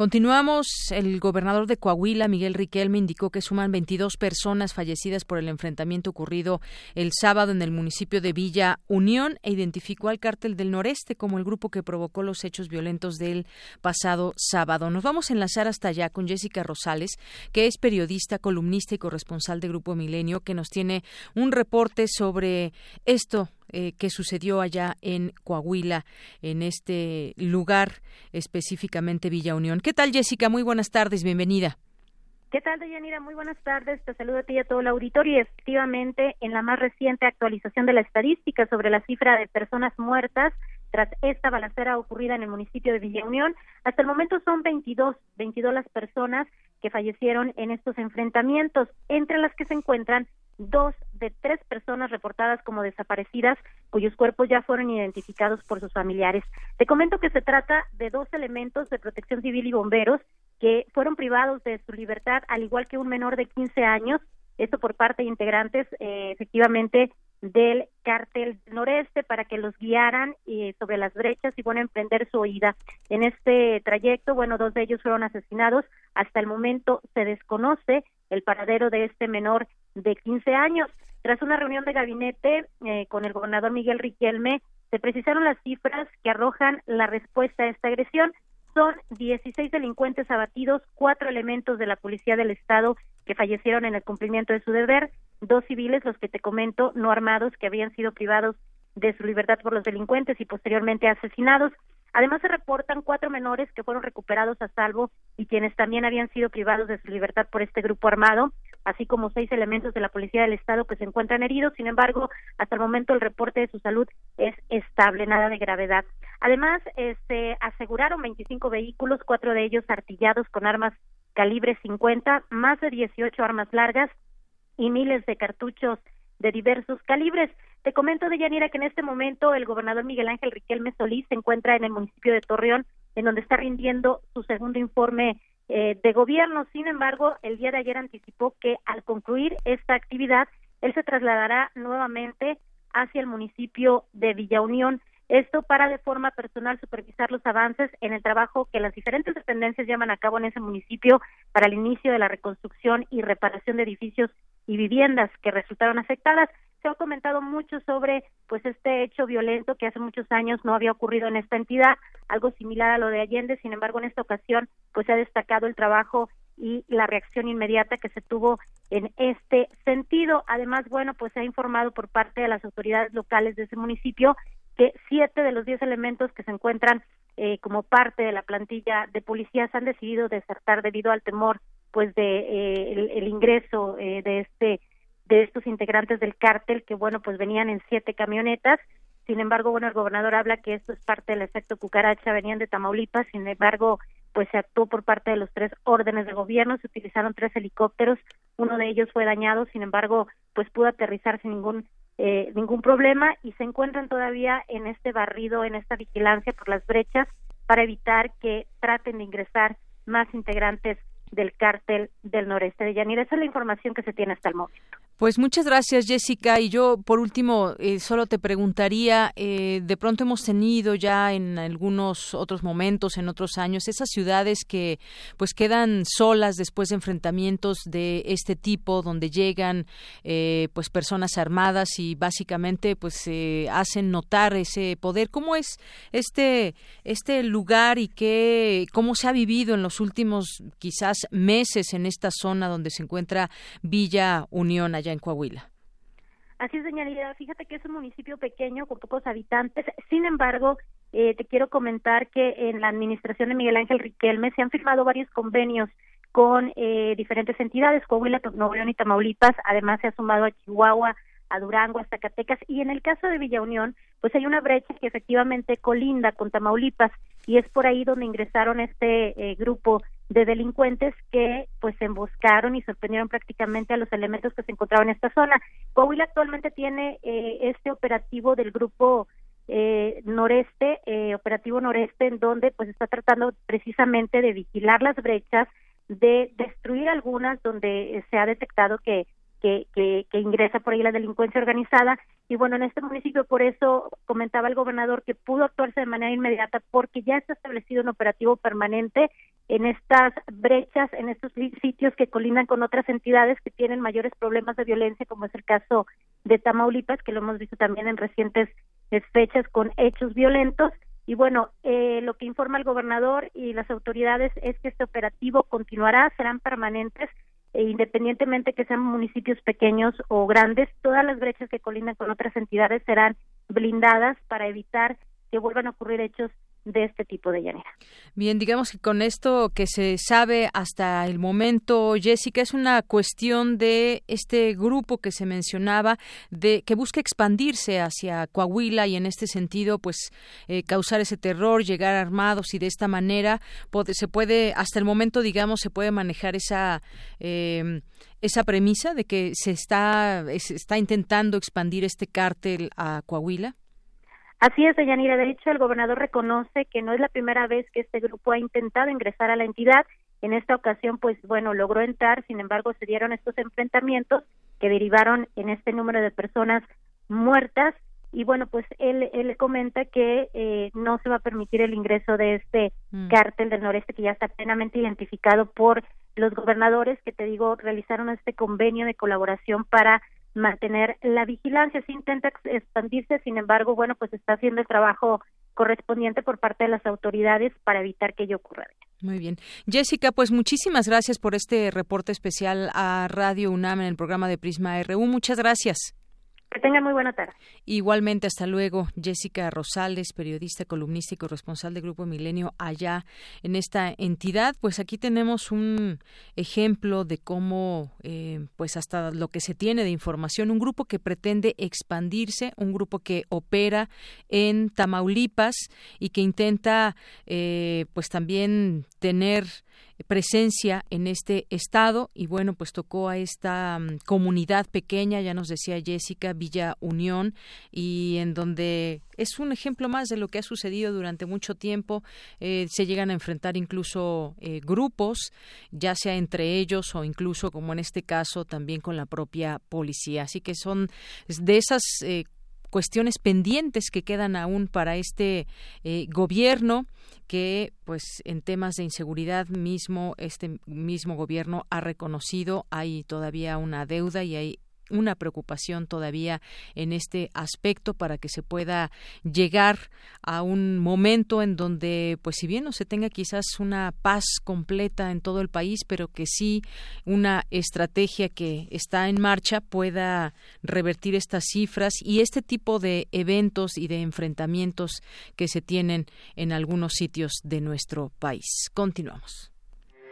Continuamos. El gobernador de Coahuila, Miguel Riquelme, indicó que suman 22 personas fallecidas por el enfrentamiento ocurrido el sábado en el municipio de Villa Unión e identificó al cártel del noreste como el grupo que provocó los hechos violentos del pasado sábado. Nos vamos a enlazar hasta allá con Jessica Rosales, que es periodista, columnista y corresponsal de Grupo Milenio, que nos tiene un reporte sobre esto eh, que sucedió allá en Coahuila, en este lugar, específicamente Villa Unión. ¿Qué tal, Jessica? Muy buenas tardes, bienvenida. ¿Qué tal, Deyanira? Muy buenas tardes. Te saludo a ti y a todo el auditorio. Y efectivamente, en la más reciente actualización de la estadística sobre la cifra de personas muertas tras esta balacera ocurrida en el municipio de Villa Unión, hasta el momento son 22, 22 las personas que fallecieron en estos enfrentamientos, entre las que se encuentran dos de tres personas reportadas como desaparecidas, cuyos cuerpos ya fueron identificados por sus familiares. Te comento que se trata de dos elementos de protección civil y bomberos que fueron privados de su libertad, al igual que un menor de 15 años, esto por parte de integrantes eh, efectivamente del cártel noreste para que los guiaran eh, sobre las brechas y bueno emprender su huida en este trayecto bueno dos de ellos fueron asesinados hasta el momento se desconoce el paradero de este menor de 15 años. Tras una reunión de gabinete eh, con el gobernador Miguel Riquelme, se precisaron las cifras que arrojan la respuesta a esta agresión. Son 16 delincuentes abatidos, cuatro elementos de la Policía del Estado que fallecieron en el cumplimiento de su deber, dos civiles, los que te comento, no armados, que habían sido privados de su libertad por los delincuentes y posteriormente asesinados. Además, se reportan cuatro menores que fueron recuperados a salvo y quienes también habían sido privados de su libertad por este grupo armado, así como seis elementos de la Policía del Estado que se encuentran heridos. Sin embargo, hasta el momento el reporte de su salud es estable, nada de gravedad. Además, se este, aseguraron 25 vehículos, cuatro de ellos artillados con armas calibre 50, más de 18 armas largas y miles de cartuchos de diversos calibres. Te comento, Deyanira, que en este momento el gobernador Miguel Ángel Riquelme Solís se encuentra en el municipio de Torreón, en donde está rindiendo su segundo informe eh, de gobierno. Sin embargo, el día de ayer anticipó que al concluir esta actividad, él se trasladará nuevamente hacia el municipio de Villa Unión. Esto para de forma personal supervisar los avances en el trabajo que las diferentes dependencias llevan a cabo en ese municipio para el inicio de la reconstrucción y reparación de edificios y viviendas que resultaron afectadas se ha comentado mucho sobre pues este hecho violento que hace muchos años no había ocurrido en esta entidad, algo similar a lo de Allende, sin embargo en esta ocasión pues se ha destacado el trabajo y la reacción inmediata que se tuvo en este sentido. Además, bueno, pues se ha informado por parte de las autoridades locales de ese municipio que siete de los diez elementos que se encuentran eh, como parte de la plantilla de policías han decidido desertar debido al temor pues de eh, el, ingreso eh, de este de estos integrantes del cártel que bueno pues venían en siete camionetas sin embargo bueno el gobernador habla que esto es parte del efecto cucaracha venían de Tamaulipas sin embargo pues se actuó por parte de los tres órdenes de gobierno se utilizaron tres helicópteros uno de ellos fue dañado sin embargo pues pudo aterrizar sin ningún eh, ningún problema y se encuentran todavía en este barrido en esta vigilancia por las brechas para evitar que traten de ingresar más integrantes del cártel del noreste de Yanira. Esa es la información que se tiene hasta el momento. Pues muchas gracias, Jessica. Y yo, por último, eh, solo te preguntaría, eh, de pronto hemos tenido ya en algunos otros momentos, en otros años, esas ciudades que pues quedan solas después de enfrentamientos de este tipo, donde llegan eh, pues personas armadas y básicamente pues hacen notar ese poder. ¿Cómo es este este lugar y qué cómo se ha vivido en los últimos quizás meses en esta zona donde se encuentra Villa Unión allá en Coahuila. Así es, señorita. Fíjate que es un municipio pequeño con pocos habitantes. Sin embargo, eh, te quiero comentar que en la administración de Miguel Ángel Riquelme se han firmado varios convenios con eh, diferentes entidades, Coahuila, Nuevo León y Tamaulipas, además se ha sumado a Chihuahua, a Durango, a Zacatecas y en el caso de Villa Unión, pues hay una brecha que efectivamente colinda con Tamaulipas y es por ahí donde ingresaron este eh, grupo de delincuentes que pues emboscaron y sorprendieron prácticamente a los elementos que se encontraban en esta zona. Coahuila actualmente tiene eh, este operativo del grupo eh, noreste, eh, operativo noreste, en donde pues está tratando precisamente de vigilar las brechas, de destruir algunas donde se ha detectado que que, que, que, ingresa por ahí la delincuencia organizada. Y bueno, en este municipio, por eso comentaba el gobernador que pudo actuarse de manera inmediata porque ya está establecido un operativo permanente en estas brechas, en estos sitios que colindan con otras entidades que tienen mayores problemas de violencia, como es el caso de Tamaulipas, que lo hemos visto también en recientes fechas con hechos violentos. Y bueno, eh, lo que informa el gobernador y las autoridades es que este operativo continuará, serán permanentes e independientemente que sean municipios pequeños o grandes, todas las brechas que colindan con otras entidades serán blindadas para evitar que vuelvan a ocurrir hechos de este tipo de llanera. Bien, digamos que con esto que se sabe hasta el momento, Jessica, es una cuestión de este grupo que se mencionaba, de que busca expandirse hacia Coahuila y en este sentido, pues, eh, causar ese terror, llegar armados y de esta manera se puede, hasta el momento, digamos, se puede manejar esa eh, esa premisa de que se está se está intentando expandir este cártel a Coahuila. Así es, Yanira. De hecho, el gobernador reconoce que no es la primera vez que este grupo ha intentado ingresar a la entidad. En esta ocasión, pues bueno, logró entrar, sin embargo, se dieron estos enfrentamientos que derivaron en este número de personas muertas. Y bueno, pues él, él comenta que eh, no se va a permitir el ingreso de este mm. cártel del noreste que ya está plenamente identificado por los gobernadores que te digo realizaron este convenio de colaboración para mantener la vigilancia. Se intenta expandirse, sin embargo, bueno, pues está haciendo el trabajo correspondiente por parte de las autoridades para evitar que ello ocurra. Muy bien. Jessica, pues muchísimas gracias por este reporte especial a Radio UNAM en el programa de Prisma RU. Muchas gracias. Que tengan muy buena tarde. Igualmente, hasta luego. Jessica Rosales, periodista, columnista y corresponsal de Grupo Milenio allá en esta entidad. Pues aquí tenemos un ejemplo de cómo, eh, pues hasta lo que se tiene de información, un grupo que pretende expandirse, un grupo que opera en Tamaulipas y que intenta, eh, pues también tener presencia en este estado. Y bueno pues tocó a esta mm, comunidad pequeña ya nos decía Jessica Villa Unión y en donde es un ejemplo más de lo que ha sucedido durante mucho tiempo. Eh, se llegan a enfrentar incluso eh, grupos ya sea entre ellos o incluso como en este caso también con la propia policía. Así que son de esas eh, cuestiones pendientes que quedan aún para este gobierno que pues en temas de inseguridad mismo este mismo gobierno ha reconocido hay todavía una deuda y hay una preocupación todavía en este aspecto para que se pueda llegar a un momento en donde, pues si bien no se tenga quizás una paz completa en todo el país, pero que sí una estrategia que está en marcha pueda revertir estas cifras y este tipo de eventos y de enfrentamientos que se tienen en algunos sitios de nuestro país. Continuamos.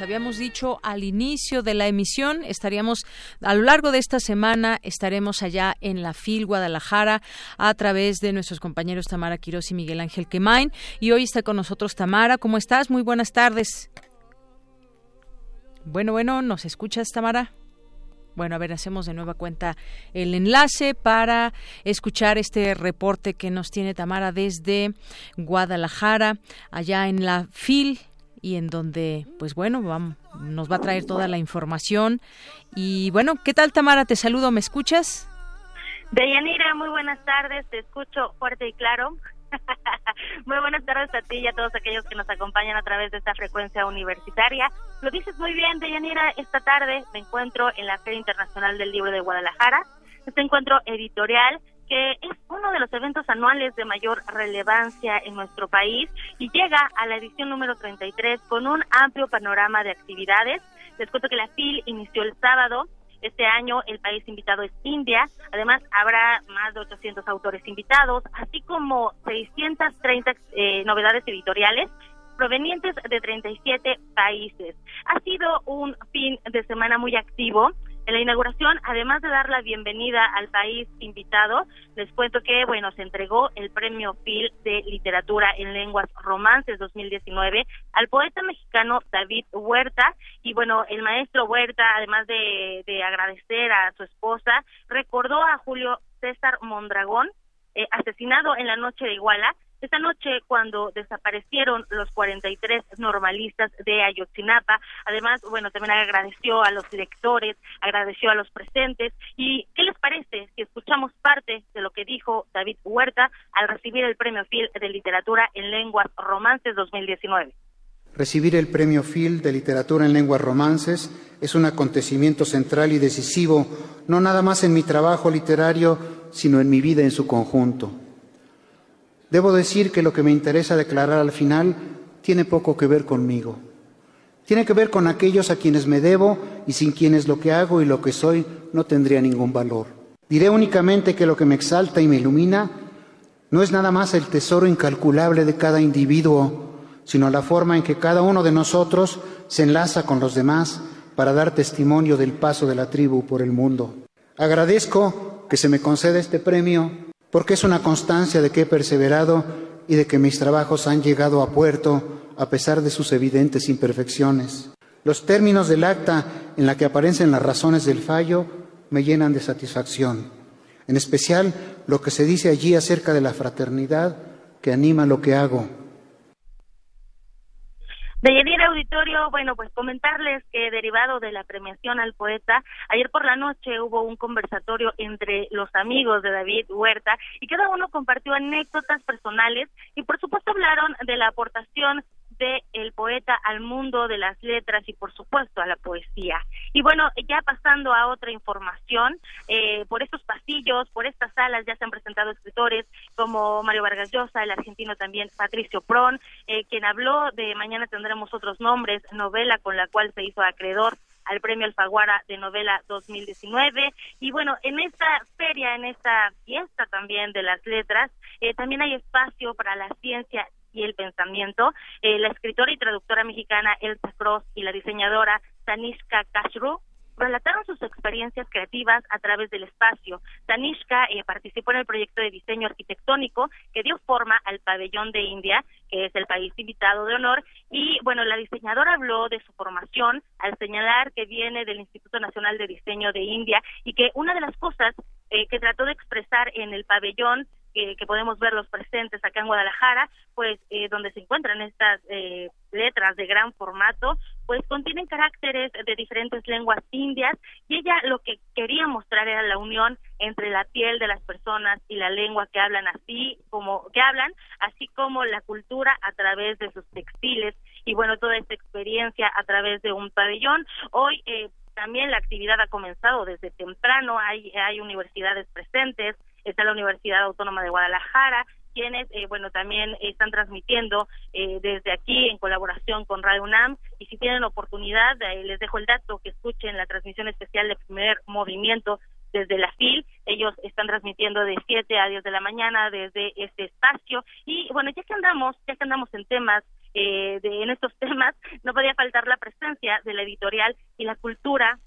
Habíamos dicho al inicio de la emisión, estaríamos a lo largo de esta semana estaremos allá en la FIL Guadalajara a través de nuestros compañeros Tamara Quiroz y Miguel Ángel Quemain y hoy está con nosotros Tamara. ¿Cómo estás? Muy buenas tardes. Bueno, bueno, ¿nos escuchas, Tamara? Bueno, a ver, hacemos de nueva cuenta el enlace para escuchar este reporte que nos tiene Tamara desde Guadalajara, allá en la FIL y en donde, pues bueno, vamos, nos va a traer toda la información. Y bueno, ¿qué tal Tamara? Te saludo, ¿me escuchas? Deyanira, muy buenas tardes, te escucho fuerte y claro. [laughs] muy buenas tardes a ti y a todos aquellos que nos acompañan a través de esta frecuencia universitaria. Lo dices muy bien, Deyanira, esta tarde me encuentro en la Feria Internacional del Libro de Guadalajara, este encuentro editorial que es uno de los eventos anuales de mayor relevancia en nuestro país y llega a la edición número 33 con un amplio panorama de actividades. Les cuento que la FIL inició el sábado. Este año el país invitado es India. Además, habrá más de 800 autores invitados, así como 630 eh, novedades editoriales provenientes de 37 países. Ha sido un fin de semana muy activo en la inauguración, además de dar la bienvenida al país invitado, les cuento que, bueno, se entregó el premio Phil de Literatura en Lenguas Romances 2019 al poeta mexicano David Huerta. Y bueno, el maestro Huerta, además de, de agradecer a su esposa, recordó a Julio César Mondragón, eh, asesinado en la noche de Iguala, esta noche, cuando desaparecieron los 43 normalistas de Ayotzinapa, además, bueno, también agradeció a los directores, agradeció a los presentes. ¿Y qué les parece si escuchamos parte de lo que dijo David Huerta al recibir el Premio Phil de Literatura en Lenguas Romances 2019? Recibir el Premio Phil de Literatura en Lenguas Romances es un acontecimiento central y decisivo, no nada más en mi trabajo literario, sino en mi vida en su conjunto. Debo decir que lo que me interesa declarar al final tiene poco que ver conmigo. Tiene que ver con aquellos a quienes me debo y sin quienes lo que hago y lo que soy no tendría ningún valor. Diré únicamente que lo que me exalta y me ilumina no es nada más el tesoro incalculable de cada individuo, sino la forma en que cada uno de nosotros se enlaza con los demás para dar testimonio del paso de la tribu por el mundo. Agradezco que se me conceda este premio porque es una constancia de que he perseverado y de que mis trabajos han llegado a puerto a pesar de sus evidentes imperfecciones. Los términos del acta en la que aparecen las razones del fallo me llenan de satisfacción, en especial lo que se dice allí acerca de la fraternidad que anima lo que hago de Yanir Auditorio, bueno, pues comentarles que derivado de la premiación al poeta, ayer por la noche hubo un conversatorio entre los amigos de David Huerta y cada uno compartió anécdotas personales y por supuesto hablaron de la aportación de el poeta al mundo de las letras y por supuesto a la poesía. Y bueno, ya pasando a otra información, eh, por estos pasillos, por estas salas ya se han presentado escritores como Mario Vargas Llosa, el argentino también Patricio Pron, eh, quien habló de Mañana tendremos otros nombres, novela con la cual se hizo acreedor al Premio Alfaguara de Novela 2019. Y bueno, en esta feria, en esta fiesta también de las letras, eh, también hay espacio para la ciencia y el pensamiento. Eh, la escritora y traductora mexicana Elsa Cross y la diseñadora Tanishka Kashru relataron sus experiencias creativas a través del espacio. Tanishka eh, participó en el proyecto de diseño arquitectónico que dio forma al pabellón de India, que es el país invitado de honor, y bueno, la diseñadora habló de su formación al señalar que viene del Instituto Nacional de Diseño de India y que una de las cosas eh, que trató de expresar en el pabellón que, podemos ver los presentes acá en Guadalajara, pues eh, donde se encuentran estas eh, letras de gran formato, pues contienen caracteres de diferentes lenguas indias y ella lo que quería mostrar era la unión entre la piel de las personas y la lengua que hablan así como que hablan, así como la cultura a través de sus textiles y bueno toda esta experiencia a través de un pabellón. Hoy eh, también la actividad ha comenzado desde temprano, hay, hay universidades presentes, está la Universidad Autónoma de Guadalajara, quienes, eh, bueno, también están transmitiendo eh, desde aquí en colaboración con Radio UNAM. Y si tienen oportunidad, les dejo el dato que escuchen la transmisión especial de primer movimiento desde la FIL. Ellos están transmitiendo de 7 a 10 de la mañana desde este espacio. Y bueno, ya que andamos, ya que andamos en temas eh, de, en estos [laughs] temas, no podía faltar la presencia de la editorial y la cultura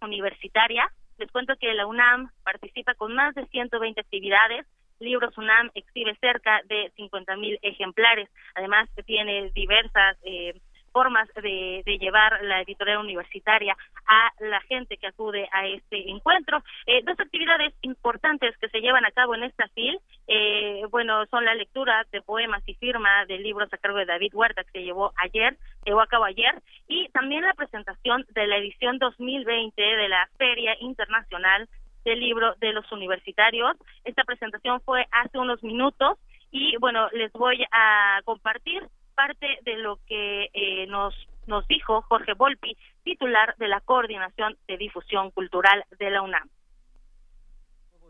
universitaria. Les cuento que la UNAM participa con más de 120 actividades. Libros UNAM exhibe cerca de 50 mil ejemplares. Además, tiene diversas eh, formas de, llevar la editorial universitaria a la gente que acude a este encuentro. Eh, dos actividades importantes que se llevan a cabo en esta FIL, eh, bueno, son la lectura de poemas y firma de libros a cargo de David Huerta que se llevó ayer, llevó a cabo ayer, y también la presentación de la edición 2020 de la Feria Internacional del Libro de los Universitarios. Esta presentación fue hace unos minutos y bueno, les voy a compartir parte de lo que eh, nos, nos dijo Jorge Volpi, titular de la Coordinación de Difusión Cultural de la UNAM.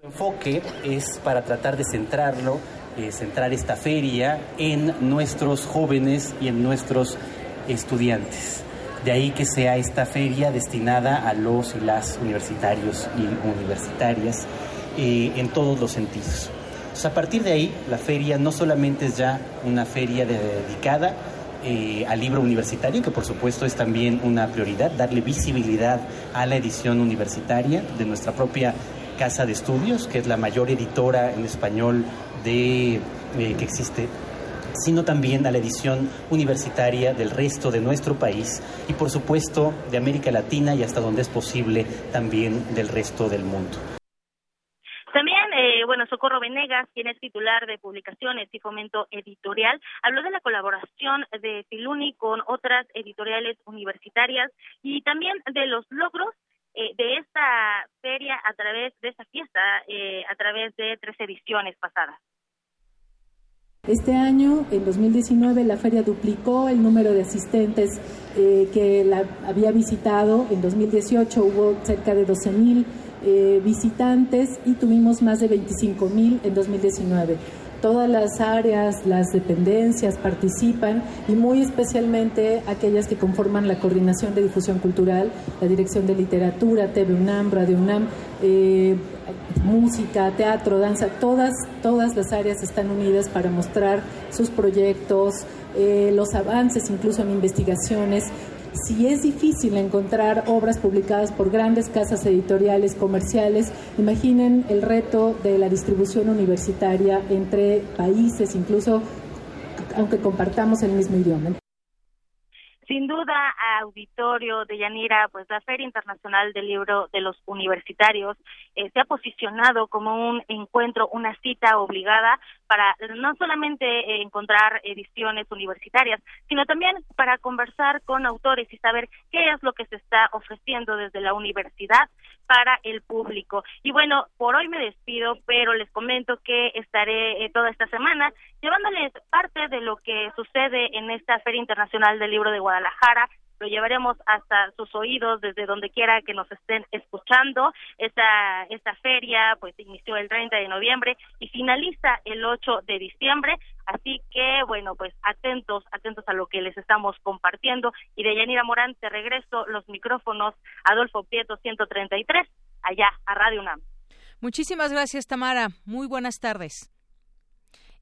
El enfoque es para tratar de centrarlo, eh, centrar esta feria en nuestros jóvenes y en nuestros estudiantes. De ahí que sea esta feria destinada a los y las universitarios y universitarias eh, en todos los sentidos a partir de ahí, la feria no solamente es ya una feria dedicada eh, al libro universitario, que por supuesto es también una prioridad, darle visibilidad a la edición universitaria de nuestra propia casa de estudios, que es la mayor editora en español de, eh, que existe sino también a la edición universitaria del resto de nuestro país y por supuesto de América Latina y hasta donde es posible también del resto del mundo. Eh, Venegas, quien es titular de publicaciones y fomento editorial, habló de la colaboración de Filuni con otras editoriales universitarias y también de los logros eh, de esta feria a través de esta fiesta, eh, a través de tres ediciones pasadas. Este año, en 2019, la feria duplicó el número de asistentes que la había visitado. En 2018 hubo cerca de 12 mil eh, visitantes y tuvimos más de 25 mil en 2019. Todas las áreas, las dependencias participan y muy especialmente aquellas que conforman la Coordinación de Difusión Cultural, la Dirección de Literatura, TV UNAM, Radio UNAM, eh, música, teatro, danza, todas, todas las áreas están unidas para mostrar sus proyectos, eh, los avances incluso en investigaciones si es difícil encontrar obras publicadas por grandes casas editoriales comerciales, imaginen el reto de la distribución universitaria entre países, incluso aunque compartamos el mismo idioma. Sin duda, auditorio de Yanira, pues la Feria Internacional del Libro de los Universitarios eh, se ha posicionado como un encuentro, una cita obligada para no solamente eh, encontrar ediciones universitarias, sino también para conversar con autores y saber qué es lo que se está ofreciendo desde la universidad para el público. Y bueno, por hoy me despido, pero les comento que estaré eh, toda esta semana llevándoles parte de lo que sucede en esta Feria Internacional del Libro de Guadalajara, lo llevaremos hasta sus oídos desde donde quiera que nos estén escuchando. Esta, esta feria pues inició el 30 de noviembre y finaliza el 8 de diciembre, así que bueno, pues atentos, atentos a lo que les estamos compartiendo y de Yanira Morán te regreso los micrófonos Adolfo Prieto 133 allá a Radio UNAM. Muchísimas gracias Tamara, muy buenas tardes.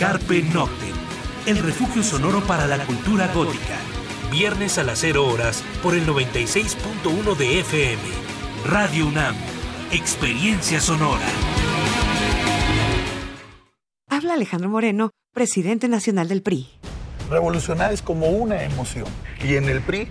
Carpe Noctem, el refugio sonoro para la cultura gótica. Viernes a las 0 horas por el 96.1 de FM. Radio UNAM, experiencia sonora. Habla Alejandro Moreno, presidente nacional del PRI. Revolucionar es como una emoción. Y en el PRI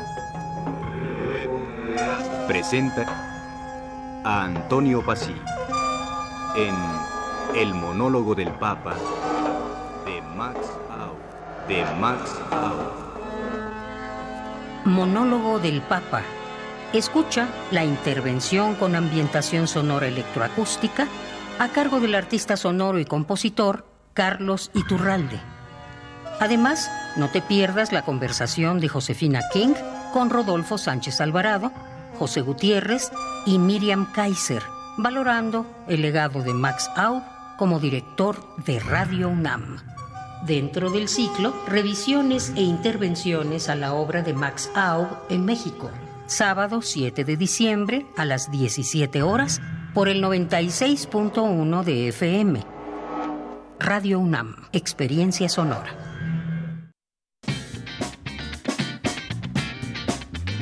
Presenta a Antonio Pasí en El monólogo del Papa de Max Out. De Max Out. Monólogo del Papa. Escucha la intervención con ambientación sonora electroacústica a cargo del artista sonoro y compositor Carlos Iturralde. Además, no te pierdas la conversación de Josefina King con Rodolfo Sánchez Alvarado, José Gutiérrez y Miriam Kaiser, valorando el legado de Max Aub como director de Radio UNAM. Dentro del ciclo, revisiones e intervenciones a la obra de Max Aub en México. Sábado 7 de diciembre a las 17 horas por el 96.1 de FM. Radio UNAM, Experiencia Sonora.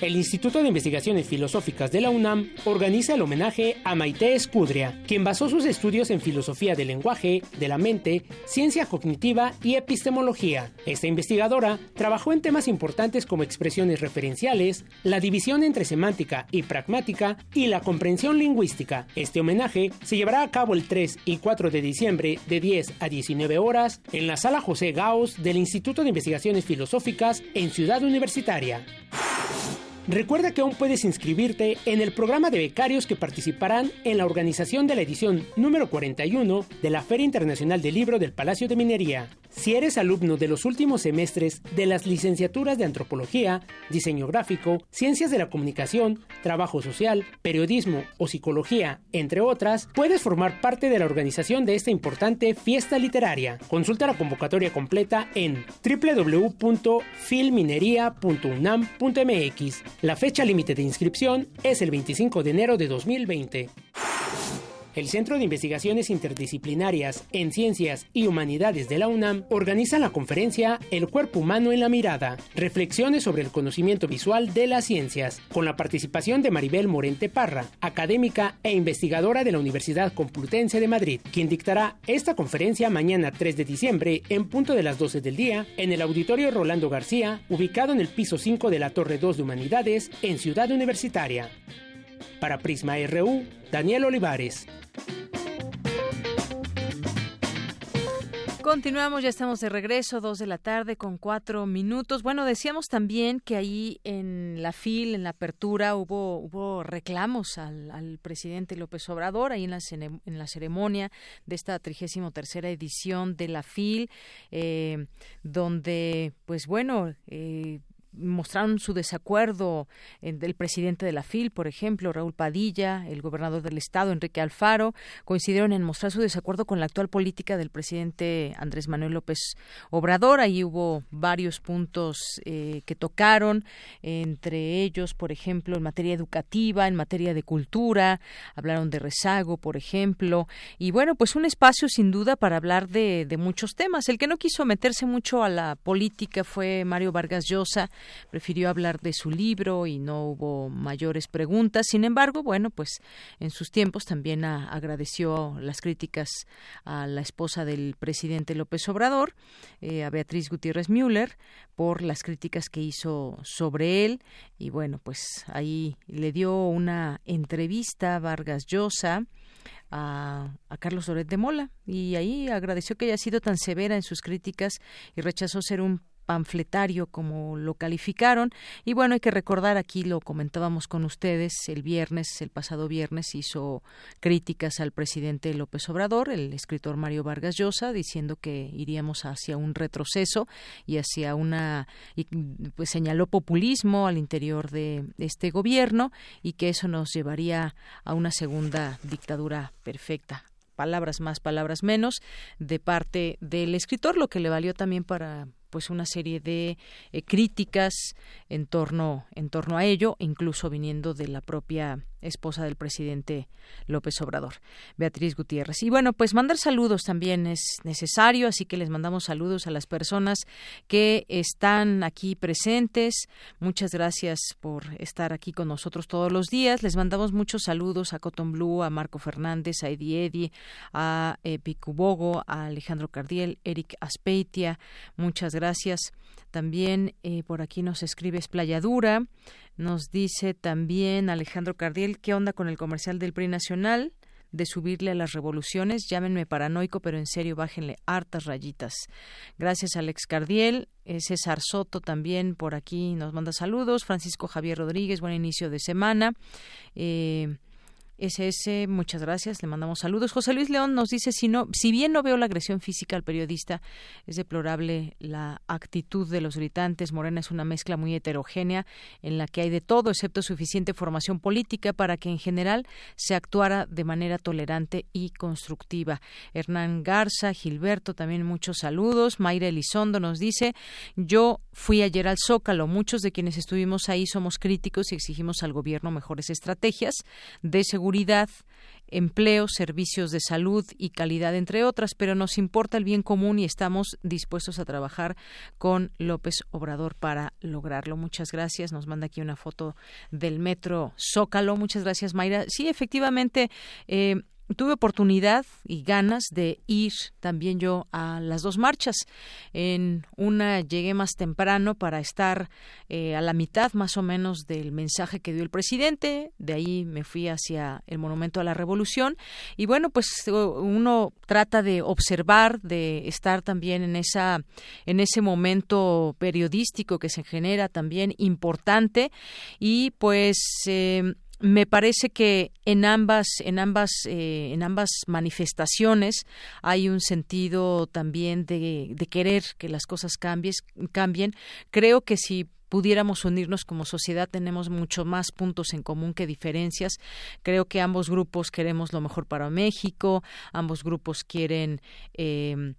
El Instituto de Investigaciones Filosóficas de la UNAM organiza el homenaje a Maite Escudria, quien basó sus estudios en filosofía del lenguaje, de la mente, ciencia cognitiva y epistemología. Esta investigadora trabajó en temas importantes como expresiones referenciales, la división entre semántica y pragmática y la comprensión lingüística. Este homenaje se llevará a cabo el 3 y 4 de diciembre de 10 a 19 horas en la sala José Gauss del Instituto de Investigaciones Filosóficas en Ciudad Universitaria. Recuerda que aún puedes inscribirte en el programa de becarios que participarán en la organización de la edición número 41 de la Feria Internacional del Libro del Palacio de Minería. Si eres alumno de los últimos semestres de las licenciaturas de Antropología, Diseño Gráfico, Ciencias de la Comunicación, Trabajo Social, Periodismo o Psicología, entre otras, puedes formar parte de la organización de esta importante fiesta literaria. Consulta la convocatoria completa en www.filminería.unam.mx. La fecha límite de inscripción es el 25 de enero de 2020. El Centro de Investigaciones Interdisciplinarias en Ciencias y Humanidades de la UNAM organiza la conferencia El cuerpo humano en la mirada, reflexiones sobre el conocimiento visual de las ciencias, con la participación de Maribel Morente Parra, académica e investigadora de la Universidad Complutense de Madrid, quien dictará esta conferencia mañana 3 de diciembre en punto de las 12 del día en el Auditorio Rolando García, ubicado en el piso 5 de la Torre 2 de Humanidades en Ciudad Universitaria. Para Prisma RU, Daniel Olivares. Continuamos, ya estamos de regreso, dos de la tarde con cuatro minutos. Bueno, decíamos también que ahí en la FIL, en la apertura, hubo, hubo reclamos al, presidente López Obrador, ahí en la, en la ceremonia de esta trigésimo tercera edición de la FIL, eh, donde, pues bueno, eh, mostraron su desacuerdo del presidente de la FIL, por ejemplo, Raúl Padilla, el gobernador del estado, Enrique Alfaro, coincidieron en mostrar su desacuerdo con la actual política del presidente Andrés Manuel López Obrador. Ahí hubo varios puntos eh, que tocaron, entre ellos, por ejemplo, en materia educativa, en materia de cultura, hablaron de rezago, por ejemplo, y bueno, pues un espacio sin duda para hablar de, de muchos temas. El que no quiso meterse mucho a la política fue Mario Vargas Llosa, prefirió hablar de su libro y no hubo mayores preguntas. Sin embargo, bueno, pues en sus tiempos también agradeció las críticas a la esposa del presidente López Obrador, eh, a Beatriz Gutiérrez Müller, por las críticas que hizo sobre él. Y bueno, pues ahí le dio una entrevista a Vargas Llosa. A, a, Carlos Loret de Mola y ahí agradeció que haya sido tan severa en sus críticas y rechazó ser un panfletario, como lo calificaron. Y bueno, hay que recordar, aquí lo comentábamos con ustedes, el viernes, el pasado viernes, hizo críticas al presidente López Obrador, el escritor Mario Vargas Llosa, diciendo que iríamos hacia un retroceso y hacia una, y pues señaló populismo al interior de este gobierno y que eso nos llevaría a una segunda dictadura perfecta palabras más, palabras menos, de parte del escritor, lo que le valió también para pues una serie de eh, críticas en torno en torno a ello, incluso viniendo de la propia esposa del presidente López Obrador, Beatriz Gutiérrez. Y bueno, pues mandar saludos también es necesario, así que les mandamos saludos a las personas que están aquí presentes. Muchas gracias por estar aquí con nosotros todos los días. Les mandamos muchos saludos a Cotton Blue, a Marco Fernández, a Eddie Eddy, a eh, Picubogo, a Alejandro Cardiel, Eric Aspeitia. Muchas gracias. También eh, por aquí nos escribe Esplayadura. Nos dice también Alejandro Cardiel, ¿qué onda con el comercial del PRI Nacional? de subirle a las revoluciones. Llámenme paranoico, pero en serio, bájenle hartas rayitas. Gracias, Alex Cardiel. Eh, César Soto también por aquí nos manda saludos. Francisco Javier Rodríguez, buen inicio de semana. Eh, SS, muchas gracias, le mandamos saludos. José Luis León nos dice, si, no, si bien no veo la agresión física al periodista, es deplorable la actitud de los gritantes. Morena es una mezcla muy heterogénea en la que hay de todo, excepto suficiente formación política para que en general se actuara de manera tolerante y constructiva. Hernán Garza, Gilberto, también muchos saludos. Mayra Elizondo nos dice, yo fui ayer al Zócalo, muchos de quienes estuvimos ahí somos críticos y exigimos al gobierno mejores estrategias de seguridad seguridad, empleo, servicios de salud y calidad, entre otras, pero nos importa el bien común y estamos dispuestos a trabajar con López Obrador para lograrlo. Muchas gracias. Nos manda aquí una foto del metro Zócalo. Muchas gracias, Mayra. Sí, efectivamente. Eh, tuve oportunidad y ganas de ir también yo a las dos marchas. En una llegué más temprano para estar eh, a la mitad más o menos del mensaje que dio el presidente. De ahí me fui hacia el Monumento a la Revolución. Y bueno, pues uno trata de observar, de estar también en esa, en ese momento periodístico que se genera también importante. Y pues eh, me parece que en ambas en ambas eh, en ambas manifestaciones hay un sentido también de, de querer que las cosas cambien. Creo que si pudiéramos unirnos como sociedad tenemos mucho más puntos en común que diferencias. Creo que ambos grupos queremos lo mejor para México ambos grupos quieren eh,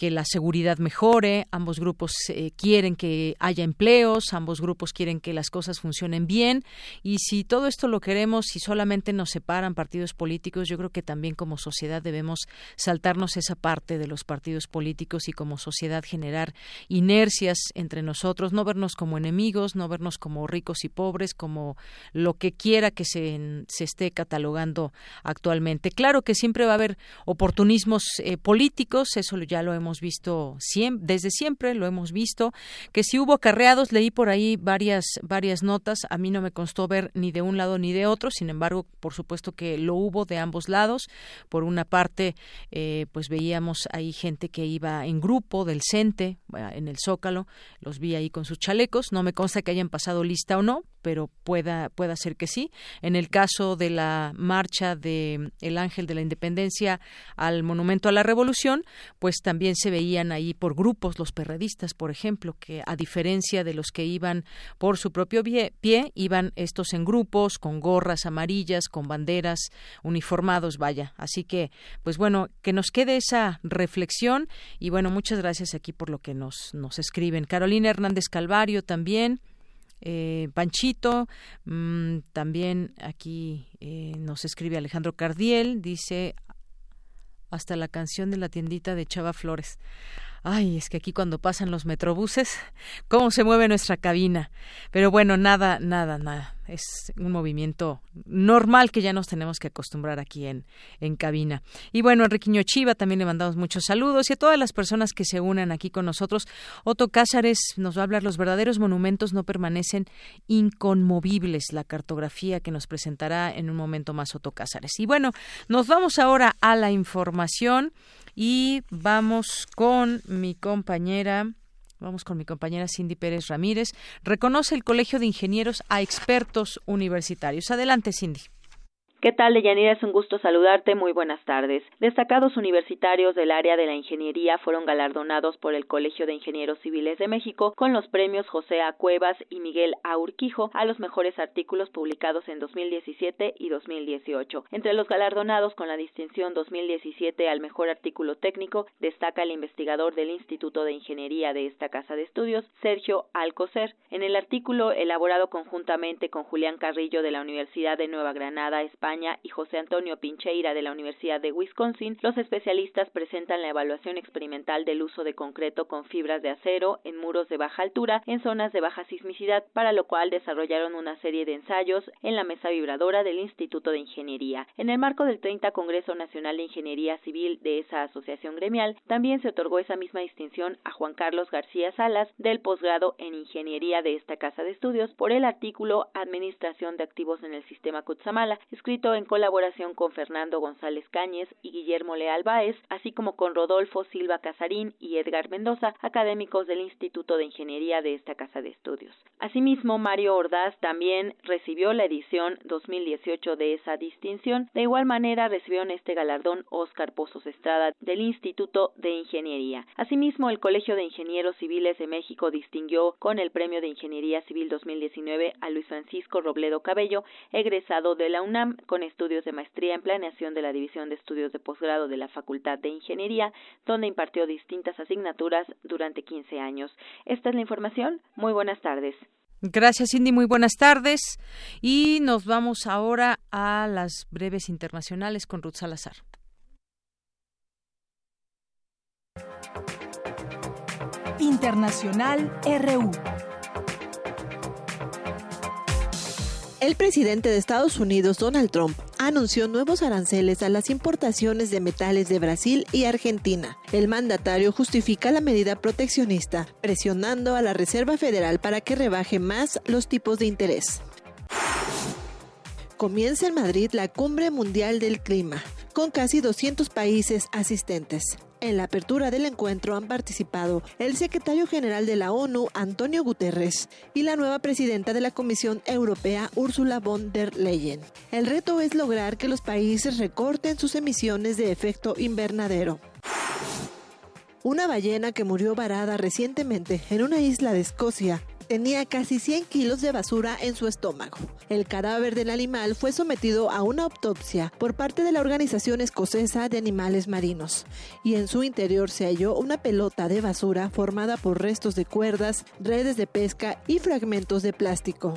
que la seguridad mejore, ambos grupos eh, quieren que haya empleos, ambos grupos quieren que las cosas funcionen bien y si todo esto lo queremos y solamente nos separan partidos políticos, yo creo que también como sociedad debemos saltarnos esa parte de los partidos políticos y como sociedad generar inercias entre nosotros, no vernos como enemigos, no vernos como ricos y pobres, como lo que quiera que se, se esté catalogando actualmente. Claro que siempre va a haber oportunismos eh, políticos, eso ya lo hemos visto desde siempre, lo hemos visto, que si hubo acarreados, leí por ahí varias, varias notas, a mí no me constó ver ni de un lado ni de otro, sin embargo, por supuesto que lo hubo de ambos lados. Por una parte, eh, pues veíamos ahí gente que iba en grupo del CENTE, en el Zócalo, los vi ahí con sus chalecos, no me consta que hayan pasado lista o no, pero pueda, pueda ser que sí. En el caso de la marcha de el Ángel de la Independencia al Monumento a la Revolución, pues también se veían ahí por grupos los perredistas, por ejemplo, que a diferencia de los que iban por su propio pie, iban estos en grupos, con gorras amarillas, con banderas, uniformados, vaya. Así que, pues bueno, que nos quede esa reflexión y bueno, muchas gracias aquí por lo que nos, nos escriben. Carolina Hernández Calvario también. Eh, Panchito, mm, también aquí eh, nos escribe Alejandro Cardiel, dice hasta la canción de la tiendita de Chava Flores. Ay, es que aquí cuando pasan los metrobuses, cómo se mueve nuestra cabina. Pero bueno, nada, nada, nada. Es un movimiento normal que ya nos tenemos que acostumbrar aquí en, en cabina. Y bueno, Enriquiño Chiva también le mandamos muchos saludos y a todas las personas que se unan aquí con nosotros. Otto Cázares nos va a hablar, los verdaderos monumentos no permanecen inconmovibles, la cartografía que nos presentará en un momento más Otto Cázares. Y bueno, nos vamos ahora a la información y vamos con mi compañera. Vamos con mi compañera Cindy Pérez Ramírez. Reconoce el Colegio de Ingenieros a expertos universitarios. Adelante, Cindy. ¿Qué tal, Deyanira? Es un gusto saludarte. Muy buenas tardes. Destacados universitarios del área de la ingeniería fueron galardonados por el Colegio de Ingenieros Civiles de México con los premios José A. Cuevas y Miguel A. Urquijo a los mejores artículos publicados en 2017 y 2018. Entre los galardonados con la distinción 2017 al mejor artículo técnico destaca el investigador del Instituto de Ingeniería de esta casa de estudios, Sergio Alcocer. En el artículo elaborado conjuntamente con Julián Carrillo de la Universidad de Nueva Granada, España, y José Antonio Pincheira de la Universidad de Wisconsin, los especialistas presentan la evaluación experimental del uso de concreto con fibras de acero en muros de baja altura en zonas de baja sismicidad, para lo cual desarrollaron una serie de ensayos en la mesa vibradora del Instituto de Ingeniería. En el marco del 30 Congreso Nacional de Ingeniería Civil de esa asociación gremial, también se otorgó esa misma distinción a Juan Carlos García Salas del posgrado en Ingeniería de esta casa de estudios por el artículo Administración de activos en el sistema Kutsamala, en colaboración con Fernando González Cáñez y Guillermo Leal Báez, así como con Rodolfo Silva Casarín y Edgar Mendoza, académicos del Instituto de Ingeniería de esta casa de estudios. Asimismo, Mario Ordaz también recibió la edición 2018 de esa distinción. De igual manera, recibió en este galardón Óscar Pozos Estrada del Instituto de Ingeniería. Asimismo, el Colegio de Ingenieros Civiles de México distinguió con el Premio de Ingeniería Civil 2019 a Luis Francisco Robledo Cabello, egresado de la UNAM con estudios de maestría en planeación de la División de Estudios de Posgrado de la Facultad de Ingeniería, donde impartió distintas asignaturas durante 15 años. Esta es la información. Muy buenas tardes. Gracias, Cindy. Muy buenas tardes. Y nos vamos ahora a las breves internacionales con Ruth Salazar. Internacional RU. El presidente de Estados Unidos, Donald Trump, anunció nuevos aranceles a las importaciones de metales de Brasil y Argentina. El mandatario justifica la medida proteccionista, presionando a la Reserva Federal para que rebaje más los tipos de interés. Comienza en Madrid la Cumbre Mundial del Clima, con casi 200 países asistentes. En la apertura del encuentro han participado el secretario general de la ONU, Antonio Guterres, y la nueva presidenta de la Comisión Europea, Ursula von der Leyen. El reto es lograr que los países recorten sus emisiones de efecto invernadero. Una ballena que murió varada recientemente en una isla de Escocia tenía casi 100 kilos de basura en su estómago. El cadáver del animal fue sometido a una autopsia por parte de la Organización Escocesa de Animales Marinos y en su interior se halló una pelota de basura formada por restos de cuerdas, redes de pesca y fragmentos de plástico.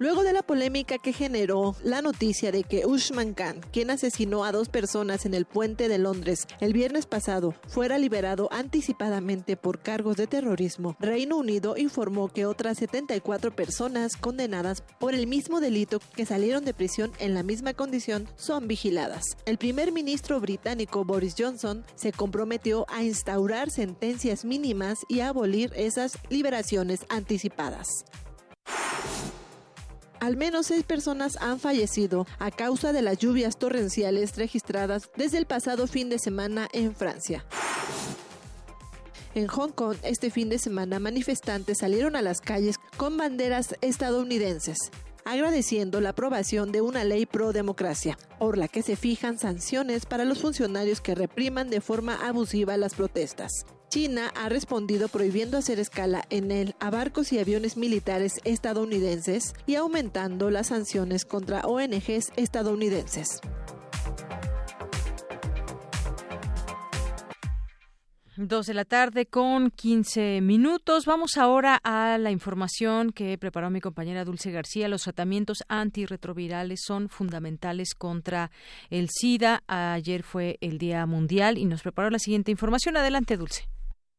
Luego de la polémica que generó la noticia de que Ushman Khan, quien asesinó a dos personas en el puente de Londres el viernes pasado, fuera liberado anticipadamente por cargos de terrorismo, Reino Unido informó que otras 74 personas condenadas por el mismo delito que salieron de prisión en la misma condición son vigiladas. El primer ministro británico Boris Johnson se comprometió a instaurar sentencias mínimas y a abolir esas liberaciones anticipadas. Al menos seis personas han fallecido a causa de las lluvias torrenciales registradas desde el pasado fin de semana en Francia. En Hong Kong, este fin de semana, manifestantes salieron a las calles con banderas estadounidenses agradeciendo la aprobación de una ley pro democracia, por la que se fijan sanciones para los funcionarios que repriman de forma abusiva las protestas. China ha respondido prohibiendo hacer escala en él a barcos y aviones militares estadounidenses y aumentando las sanciones contra ONGs estadounidenses. Dos de la tarde con 15 minutos. Vamos ahora a la información que preparó mi compañera Dulce García. Los tratamientos antirretrovirales son fundamentales contra el SIDA. Ayer fue el Día Mundial y nos preparó la siguiente información. Adelante, Dulce.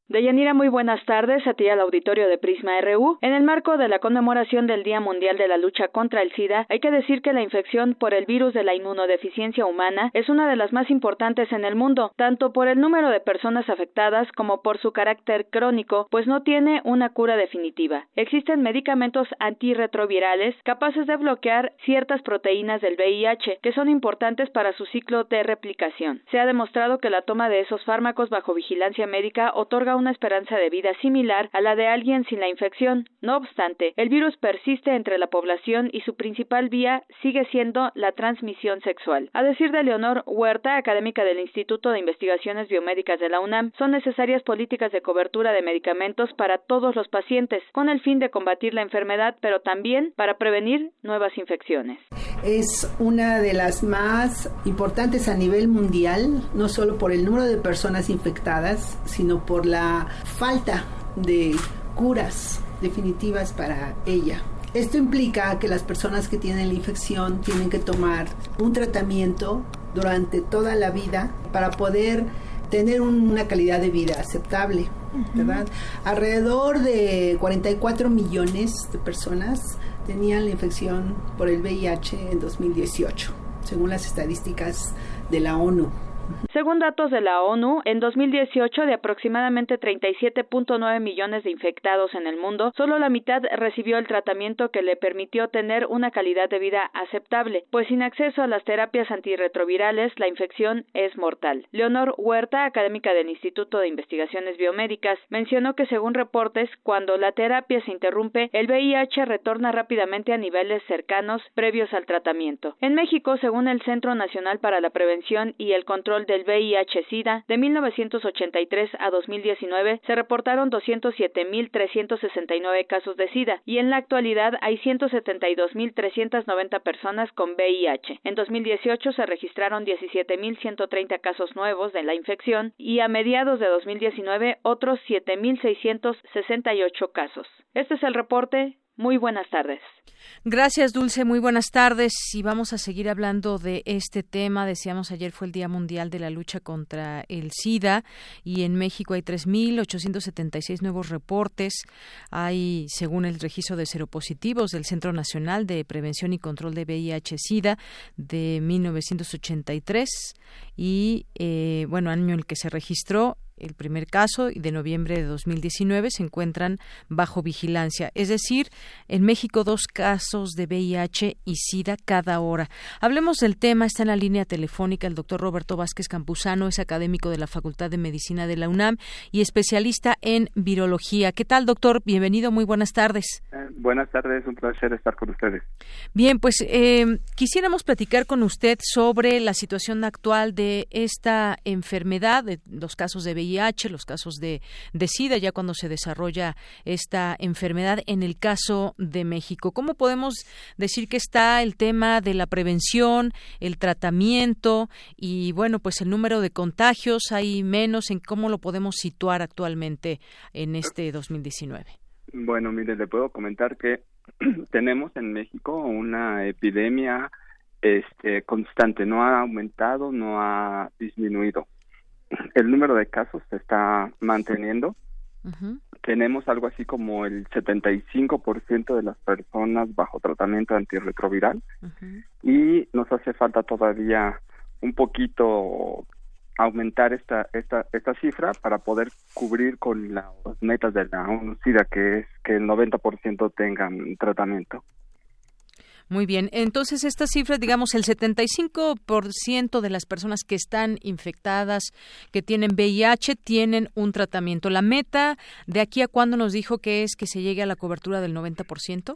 Deyanira, muy buenas tardes a ti al auditorio de Prisma RU. En el marco de la conmemoración del Día Mundial de la Lucha contra el SIDA, hay que decir que la infección por el virus de la inmunodeficiencia humana es una de las más importantes en el mundo, tanto por el número de personas afectadas como por su carácter crónico, pues no tiene una cura definitiva. Existen medicamentos antirretrovirales capaces de bloquear ciertas proteínas del VIH que son importantes para su ciclo de replicación. Se ha demostrado que la toma de esos fármacos bajo vigilancia médica otorga una esperanza de vida similar a la de alguien sin la infección. No obstante, el virus persiste entre la población y su principal vía sigue siendo la transmisión sexual. A decir de Leonor Huerta, académica del Instituto de Investigaciones Biomédicas de la UNAM, son necesarias políticas de cobertura de medicamentos para todos los pacientes, con el fin de combatir la enfermedad, pero también para prevenir nuevas infecciones. Es una de las más importantes a nivel mundial, no solo por el número de personas infectadas, sino por la falta de curas definitivas para ella. Esto implica que las personas que tienen la infección tienen que tomar un tratamiento durante toda la vida para poder tener una calidad de vida aceptable, ¿verdad? Alrededor de 44 millones de personas tenían la infección por el VIH en 2018, según las estadísticas de la ONU. Según datos de la ONU, en 2018 de aproximadamente 37.9 millones de infectados en el mundo, solo la mitad recibió el tratamiento que le permitió tener una calidad de vida aceptable, pues sin acceso a las terapias antirretrovirales la infección es mortal. Leonor Huerta, académica del Instituto de Investigaciones Biomédicas, mencionó que según reportes, cuando la terapia se interrumpe, el VIH retorna rápidamente a niveles cercanos previos al tratamiento. En México, según el Centro Nacional para la Prevención y el Control del VIH-Sida, de 1983 a 2019 se reportaron 207.369 casos de SIDA y en la actualidad hay 172.390 personas con VIH. En 2018 se registraron 17.130 casos nuevos de la infección y a mediados de 2019 otros 7.668 casos. Este es el reporte. Muy buenas tardes. Gracias, Dulce. Muy buenas tardes. Y vamos a seguir hablando de este tema. Decíamos ayer fue el Día Mundial de la Lucha contra el SIDA y en México hay 3.876 nuevos reportes. Hay, según el registro de seropositivos del Centro Nacional de Prevención y Control de VIH-SIDA de 1983 y, eh, bueno, año en el que se registró el primer caso y de noviembre de 2019 se encuentran bajo vigilancia. Es decir, en México dos casos de VIH y SIDA cada hora. Hablemos del tema. Está en la línea telefónica el doctor Roberto Vázquez Campuzano, es académico de la Facultad de Medicina de la UNAM y especialista en virología. ¿Qué tal, doctor? Bienvenido. Muy buenas tardes. Eh, buenas tardes. Un placer estar con ustedes. Bien, pues eh, quisiéramos platicar con usted sobre la situación actual de esta enfermedad, de los casos de VIH los casos de, de SIDA, ya cuando se desarrolla esta enfermedad en el caso de México. ¿Cómo podemos decir que está el tema de la prevención, el tratamiento y, bueno, pues el número de contagios? ¿Hay menos? ¿En cómo lo podemos situar actualmente en este 2019? Bueno, mire, le puedo comentar que [clears throat] tenemos en México una epidemia este, constante, no ha aumentado, no ha disminuido el número de casos se está manteniendo. Tenemos algo así como el 75% de las personas bajo tratamiento antirretroviral y nos hace falta todavía un poquito aumentar esta esta esta cifra para poder cubrir con las metas de la ONU que es que el 90% tengan tratamiento. Muy bien. Entonces, estas cifras, digamos, el 75% de las personas que están infectadas, que tienen VIH, tienen un tratamiento. ¿La meta de aquí a cuándo nos dijo que es que se llegue a la cobertura del 90%?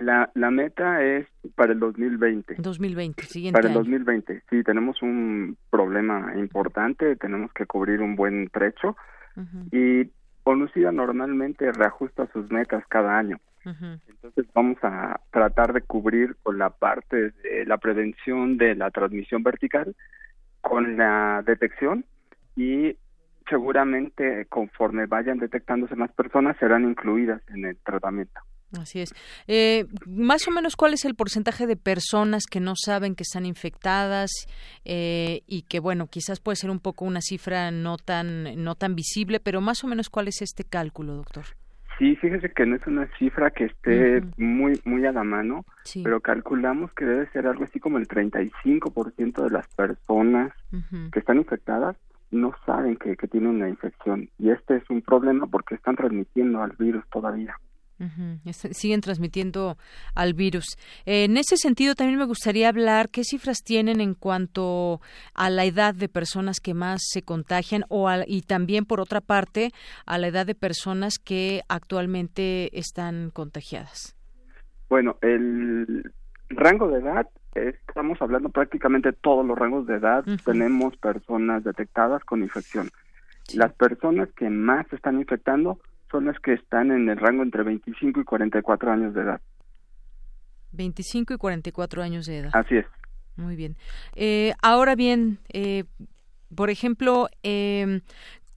La, la meta es para el 2020. 2020, siguiente Para el 2020, sí, tenemos un problema importante, tenemos que cubrir un buen trecho y Conocida normalmente reajusta sus metas cada año. Entonces vamos a tratar de cubrir con la parte de la prevención de la transmisión vertical, con la detección y seguramente conforme vayan detectándose más personas serán incluidas en el tratamiento. Así es. Eh, más o menos, ¿cuál es el porcentaje de personas que no saben que están infectadas eh, y que, bueno, quizás puede ser un poco una cifra no tan no tan visible, pero más o menos, ¿cuál es este cálculo, doctor? Sí, fíjese que no es una cifra que esté muy muy a la mano, pero calculamos que debe ser algo así como el 35% de las personas que están infectadas no saben que, que tienen la infección y este es un problema porque están transmitiendo al virus todavía. Siguen transmitiendo al virus. en ese sentido, también me gustaría hablar qué cifras tienen en cuanto a la edad de personas que más se contagian o y también, por otra parte, a la edad de personas que actualmente están contagiadas. Bueno, el rango de edad, estamos hablando prácticamente todos los rangos de edad, tenemos personas detectadas con infección. Las personas que más se están infectando son las que están en el rango entre 25 y 44 años de edad. 25 y 44 años de edad. Así es. Muy bien. Eh, ahora bien, eh, por ejemplo, eh,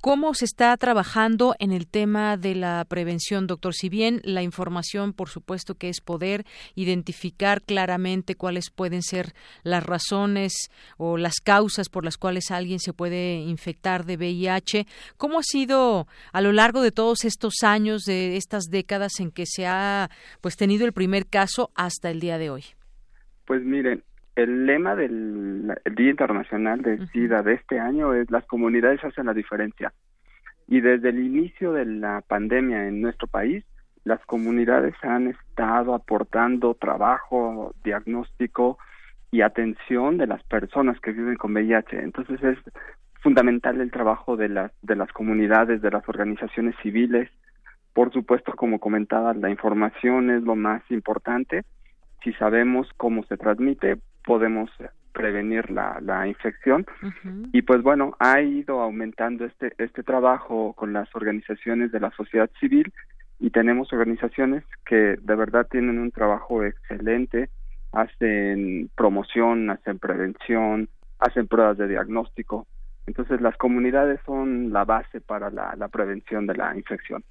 ¿Cómo se está trabajando en el tema de la prevención, doctor? Si bien la información, por supuesto, que es poder identificar claramente cuáles pueden ser las razones o las causas por las cuales alguien se puede infectar de VIH, ¿cómo ha sido a lo largo de todos estos años, de estas décadas en que se ha pues tenido el primer caso hasta el día de hoy? Pues miren, el lema del Día Internacional de SIDA de este año es las comunidades hacen la diferencia. Y desde el inicio de la pandemia en nuestro país, las comunidades han estado aportando trabajo, diagnóstico y atención de las personas que viven con VIH. Entonces es fundamental el trabajo de las de las comunidades, de las organizaciones civiles. Por supuesto, como comentaba, la información es lo más importante. Si sabemos cómo se transmite, podemos prevenir la, la infección. Y pues bueno ha ido aumentando este este trabajo con las organizaciones de la sociedad civil y tenemos organizaciones que de verdad tienen un trabajo excelente hacen promoción hacen prevención hacen pruebas de diagnóstico. Entonces las comunidades son la base para la, la prevención de la infección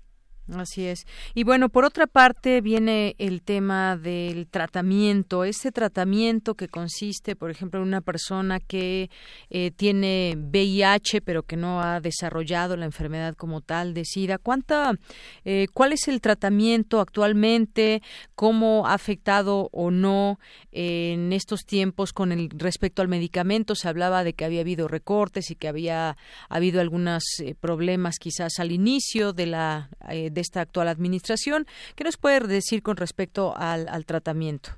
Así es. Y bueno, por otra parte viene el tema del tratamiento. Ese tratamiento que consiste, por ejemplo, en una persona que eh, tiene VIH pero que no ha desarrollado la enfermedad como tal de SIDA. ¿Cuánta, eh, ¿Cuál es el tratamiento actualmente? ¿Cómo ha afectado o no en estos tiempos con el respecto al medicamento? Se hablaba de que había habido recortes y que había habido algunos eh, problemas quizás al inicio de la de esta actual administración. ¿Qué nos puede decir con respecto al, tratamiento?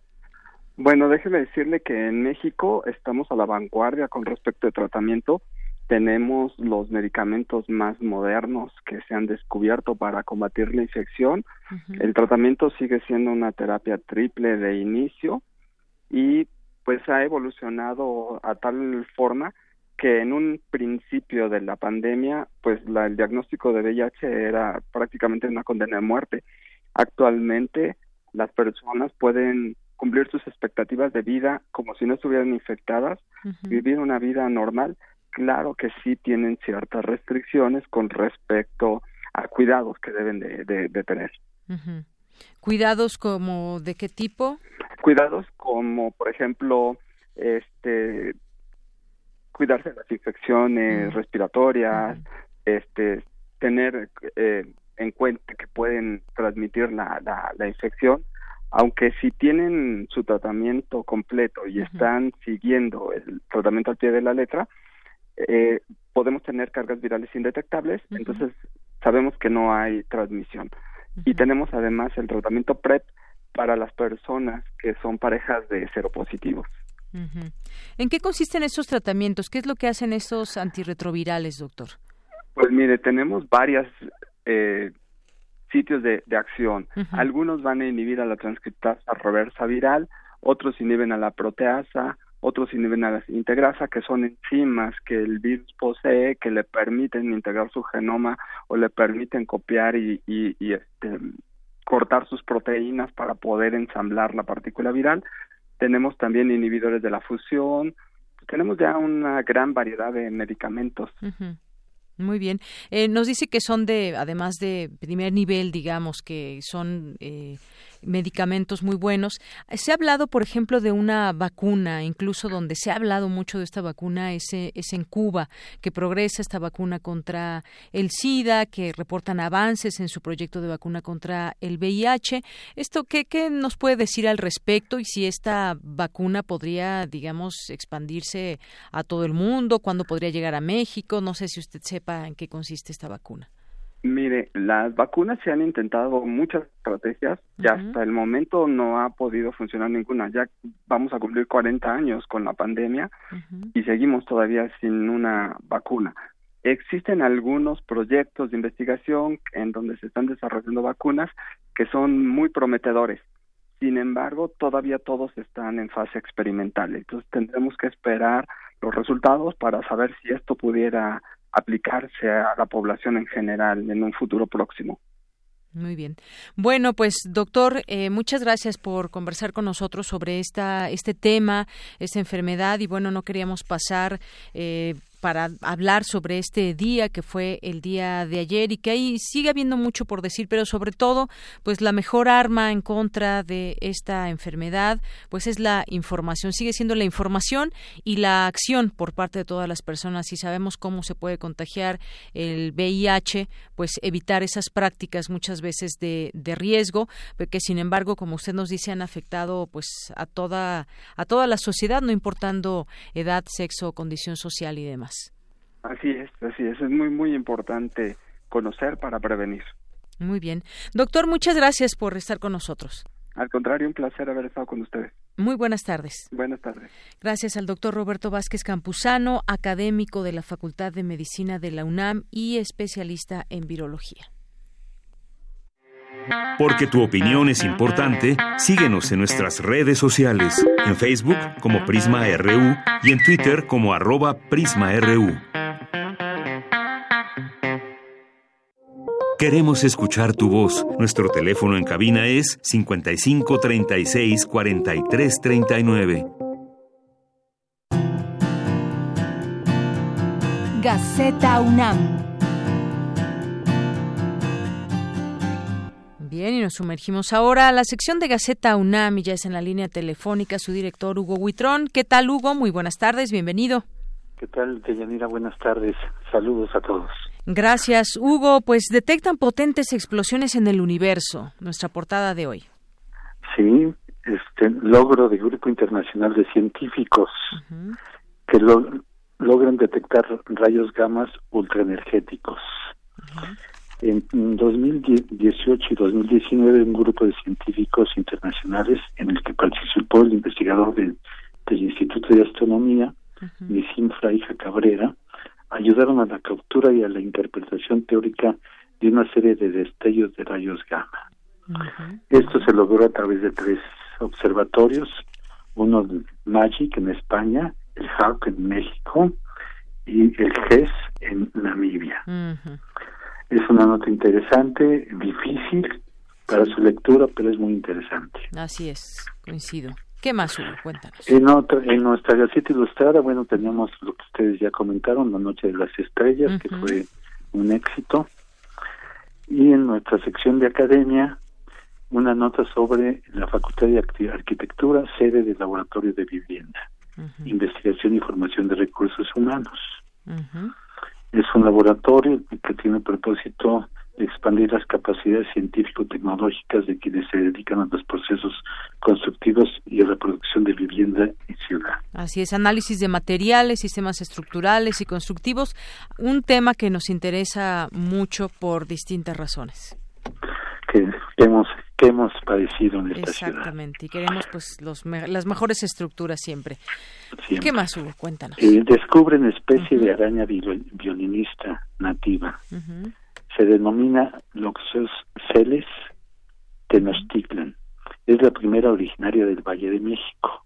Bueno, déjeme decirle que en México estamos a la vanguardia con respecto al tratamiento. Tenemos los medicamentos más modernos que se han descubierto para combatir la infección. El tratamiento sigue siendo una terapia triple de inicio y pues ha evolucionado a tal forma que en un principio de la pandemia, pues la, el diagnóstico de VIH era prácticamente una condena de muerte. Actualmente las personas pueden cumplir sus expectativas de vida como si no estuvieran infectadas, vivir una vida normal. Claro que sí tienen ciertas restricciones con respecto a cuidados que deben de, tener. ¿Cuidados como de qué tipo? Cuidados como, por ejemplo, este cuidarse de las infecciones respiratorias, este, tener eh, en cuenta que pueden transmitir la, la, infección, aunque si tienen su tratamiento completo y están siguiendo el tratamiento al pie de la letra, eh, podemos tener cargas virales indetectables, entonces sabemos que no hay transmisión. Y tenemos además el tratamiento PrEP para las personas que son parejas de seropositivos. ¿En qué consisten esos tratamientos? ¿Qué es lo que hacen esos antirretrovirales, doctor? Pues mire, tenemos varios eh, sitios de, acción. Algunos van a inhibir a la transcriptasa reversa viral, otros inhiben a la proteasa, otros inhiben a la integrasa, que son enzimas que el virus posee, que le permiten integrar su genoma o le permiten copiar y, y este, cortar sus proteínas para poder ensamblar la partícula viral tenemos también inhibidores de la fusión, tenemos ya una gran variedad de medicamentos. Muy bien. Eh, nos dice que son de, además de primer nivel, digamos, que son eh, medicamentos muy buenos. Se ha hablado, por ejemplo, de una vacuna, incluso donde se ha hablado mucho de esta vacuna es, es en Cuba, que progresa esta vacuna contra el SIDA, que reportan avances en su proyecto de vacuna contra el VIH. Esto, ¿qué, qué nos puede decir al respecto y si esta vacuna podría, digamos, expandirse a todo el mundo? ¿Cuándo podría llegar a México? No sé si usted sepa en qué consiste esta vacuna. Mire, las vacunas se han intentado muchas estrategias y hasta el momento no ha podido funcionar ninguna. Ya vamos a cumplir 40 años con la pandemia y seguimos todavía sin una vacuna. Existen algunos proyectos de investigación en donde se están desarrollando vacunas que son muy prometedores. Sin embargo, todavía todos están en fase experimental. Entonces tendremos que esperar los resultados para saber si esto pudiera aplicarse a la población en general en un futuro próximo. Muy bien. Bueno, pues doctor, eh, muchas gracias por conversar con nosotros sobre esta este tema, esta enfermedad y bueno, no queríamos pasar eh, para hablar sobre este día que fue el día de ayer y que ahí sigue habiendo mucho por decir, pero sobre todo, pues la mejor arma en contra de esta enfermedad, pues es la información, sigue siendo la información y la acción por parte de todas las personas. Si sabemos cómo se puede contagiar el VIH, pues evitar esas prácticas muchas veces de, de riesgo, que sin embargo, como usted nos dice, han afectado pues a toda a toda la sociedad, no importando edad, sexo, condición social y demás. Así es, así es. Es muy, muy importante conocer para prevenir. Muy bien. Doctor, muchas gracias por estar con nosotros. Al contrario, un placer haber estado con ustedes. Muy buenas tardes. Buenas tardes. Gracias al doctor Roberto Vázquez Campuzano, académico de la Facultad de Medicina de la UNAM y especialista en virología. Porque tu opinión es importante, síguenos en nuestras redes sociales, en Facebook como Prisma RU y en Twitter como arroba PrismaRU. Queremos escuchar tu voz. Nuestro teléfono en cabina es 55 36 43 39. Gaceta UNAM. Bien, y nos sumergimos ahora a la sección de Gaceta UNAM y ya es en la línea telefónica su director Hugo Huitrón. ¿Qué tal, Hugo? Muy buenas tardes, bienvenido. ¿Qué tal, Deyanira? Buenas tardes. Saludos a todos. Gracias, Hugo. Pues detectan potentes explosiones en el universo. Nuestra portada de hoy. Sí, este logro de grupo internacional de científicos que logran detectar rayos gamas ultraenergéticos. En 2018 y 2019 un grupo de científicos internacionales en el que participó el investigador del Instituto de Astronomía, uh Fraija Cabrera, ayudaron a la captura y a la interpretación teórica de una serie de destellos de rayos gamma. Esto se logró a través de tres observatorios, uno de MAGIC en España, el HARC en México y el GES en Namibia. Es una nota interesante, difícil para su lectura, pero es muy interesante. Así es, coincido. ¿Qué más hubo? Cuéntanos. En, en nuestra Gaceta Ilustrada, bueno, tenemos lo que ustedes ya comentaron, La Noche de las Estrellas, que fue un éxito. Y en nuestra sección de academia, una nota sobre la Facultad de Arquitectura, sede del Laboratorio de Vivienda, Investigación y Formación de Recursos Humanos. Es un laboratorio que tiene propósito expandir las capacidades científico-tecnológicas de quienes se dedican a los procesos constructivos y a la producción de vivienda y ciudad. Así es, análisis de materiales, sistemas estructurales y constructivos, un tema que nos interesa mucho por distintas razones. Que hemos que hemos padecido en esta Exactamente, y queremos pues los las mejores estructuras siempre. ¿Qué más hubo? Cuéntanos. Eh, descubren especie de araña violinista nativa se denomina Loxos Celes Tenochtitlan. Es la primera originaria del Valle de México.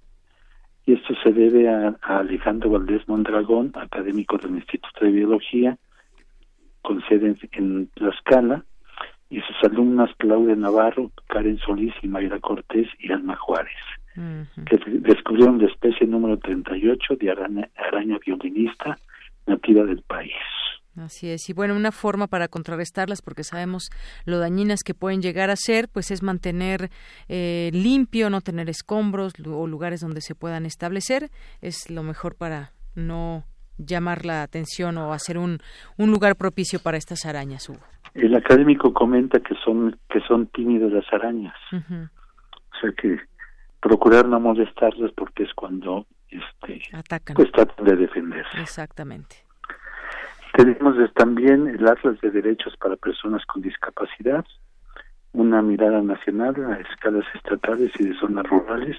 Y esto se debe a, Alejandro Valdés Mondragón, académico del Instituto de Biología, con sede en, Tlaxcala, y sus alumnas Claudia Navarro, Karen Solís y Mayra Cortés y Alma Juárez, que descubrieron la especie número 38 de araña, araña violinista nativa del país. Así es, y bueno, una forma para contrarrestarlas, porque sabemos lo dañinas que pueden llegar a ser, pues es mantener eh, limpio, no tener escombros o lugares donde se puedan establecer, es lo mejor para no llamar la atención o hacer un, un lugar propicio para estas arañas, Hugo. El académico comenta que son que son tímidas las arañas, o sea que procurar no molestarlas porque es cuando este atacan, pues tratan de defenderse. Exactamente. Tenemos también el Atlas de Derechos para Personas con Discapacidad, una mirada nacional a escalas estatales y de zonas rurales,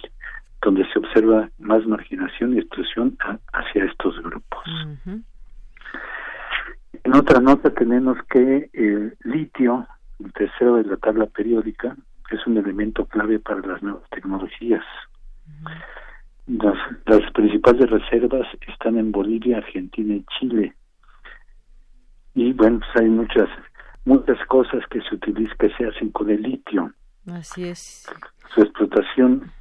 donde se observa más marginación y exclusión hacia estos grupos. En otra nota tenemos que el litio, el tercero de la tabla periódica, es un elemento clave para las nuevas tecnologías. las, las principales reservas están en Bolivia, Argentina y Chile. Y bueno, pues hay muchas muchas cosas que se utilizan que se hacen con el litio. Así es. Su explotación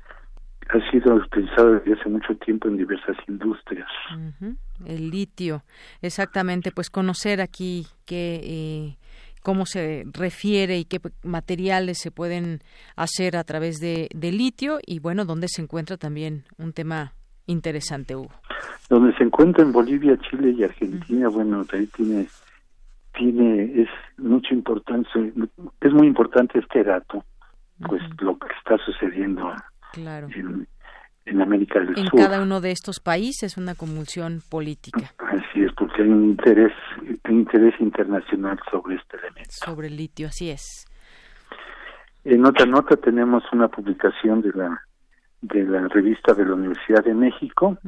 ha sido utilizada desde hace mucho tiempo en diversas industrias. El litio, exactamente. Pues conocer aquí qué eh, cómo se refiere y qué materiales se pueden hacer a través de, litio y bueno, dónde se encuentra también un tema interesante, Hugo. Donde se encuentra en Bolivia, Chile y Argentina, bueno, ahí tiene tiene es mucho importancia es muy importante este dato pues lo que está sucediendo en, América del Sur. en cada uno de estos países una convulsión política. Así es porque hay un interés un interés internacional sobre este elemento. Sobre el litio así es. En otra nota tenemos una publicación de la de la revista de la Universidad de México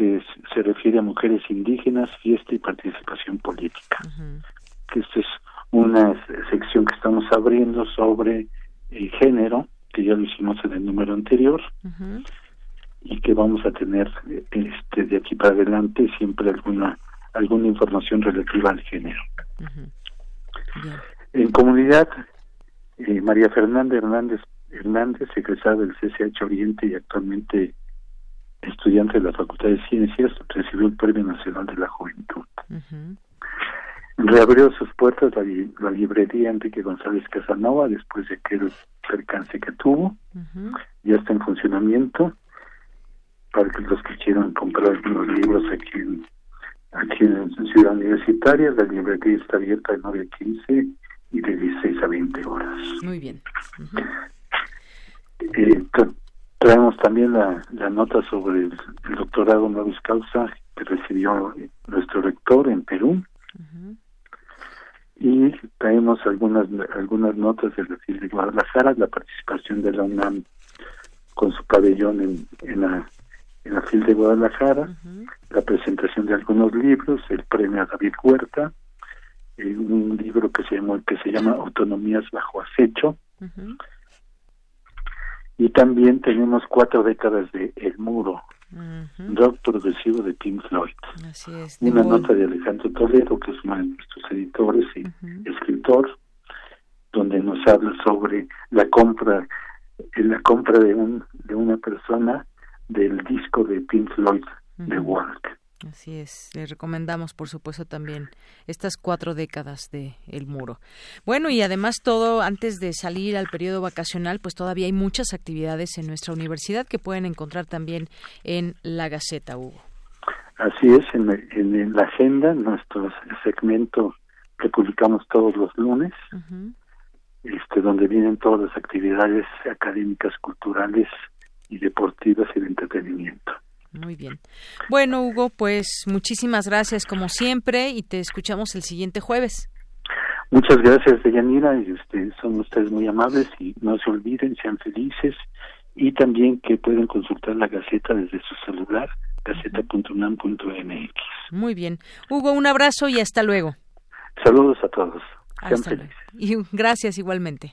que se refiere a mujeres indígenas, fiesta y participación política. Que esta es una sección que estamos abriendo sobre el género, que ya lo hicimos en el número anterior, y que vamos a tener este de aquí para adelante siempre alguna alguna información relativa al género. En comunidad, eh, María Fernanda Hernández Hernández, egresada del CCH Oriente y actualmente estudiante de la Facultad de Ciencias, recibió el Premio Nacional de la Juventud. Reabrió sus puertas la, librería Enrique González Casanova después de aquel percance que tuvo. Ya está en funcionamiento para que los que quieran comprar los libros aquí en, aquí en Ciudad Universitaria. La librería está abierta de 9 a 15 y de 16 a 20 horas. Muy bien. eh, Traemos también la, nota sobre el, doctorado Novus Causa que recibió nuestro rector en Perú. Y traemos algunas algunas notas del FIL de Guadalajara, la participación de la UNAM con su pabellón en, en la en la FIL de Guadalajara, la presentación de algunos libros, el premio a David Huerta, eh, un libro que se llama que se llama Autonomías bajo acecho, y también tenemos cuatro décadas de El Muro, rock progresivo de Pink Floyd. Una nota de Alejandro Toledo, que es uno de nuestros editores y escritor, donde nos habla sobre la compra, la compra de un de una persona del disco de Pink Floyd, de Walk. Así es, le recomendamos por supuesto también estas cuatro décadas de El Muro. Bueno, y además todo antes de salir al periodo vacacional, pues todavía hay muchas actividades en nuestra universidad que pueden encontrar también en la Gaceta, Hugo. Así es, en, la agenda, nuestro segmento que publicamos todos los lunes, este, donde vienen todas las actividades académicas, culturales y deportivas y de entretenimiento. Muy bien. Bueno, Hugo, pues muchísimas gracias como siempre y te escuchamos el siguiente jueves. Muchas gracias, Deyanira. Y este, son ustedes muy amables y no se olviden, sean felices y también que pueden consultar la Gaceta desde su celular, gaceta.unam.mx. Muy bien. Hugo, un abrazo y hasta luego. Saludos a todos. Sean felices. Y gracias igualmente.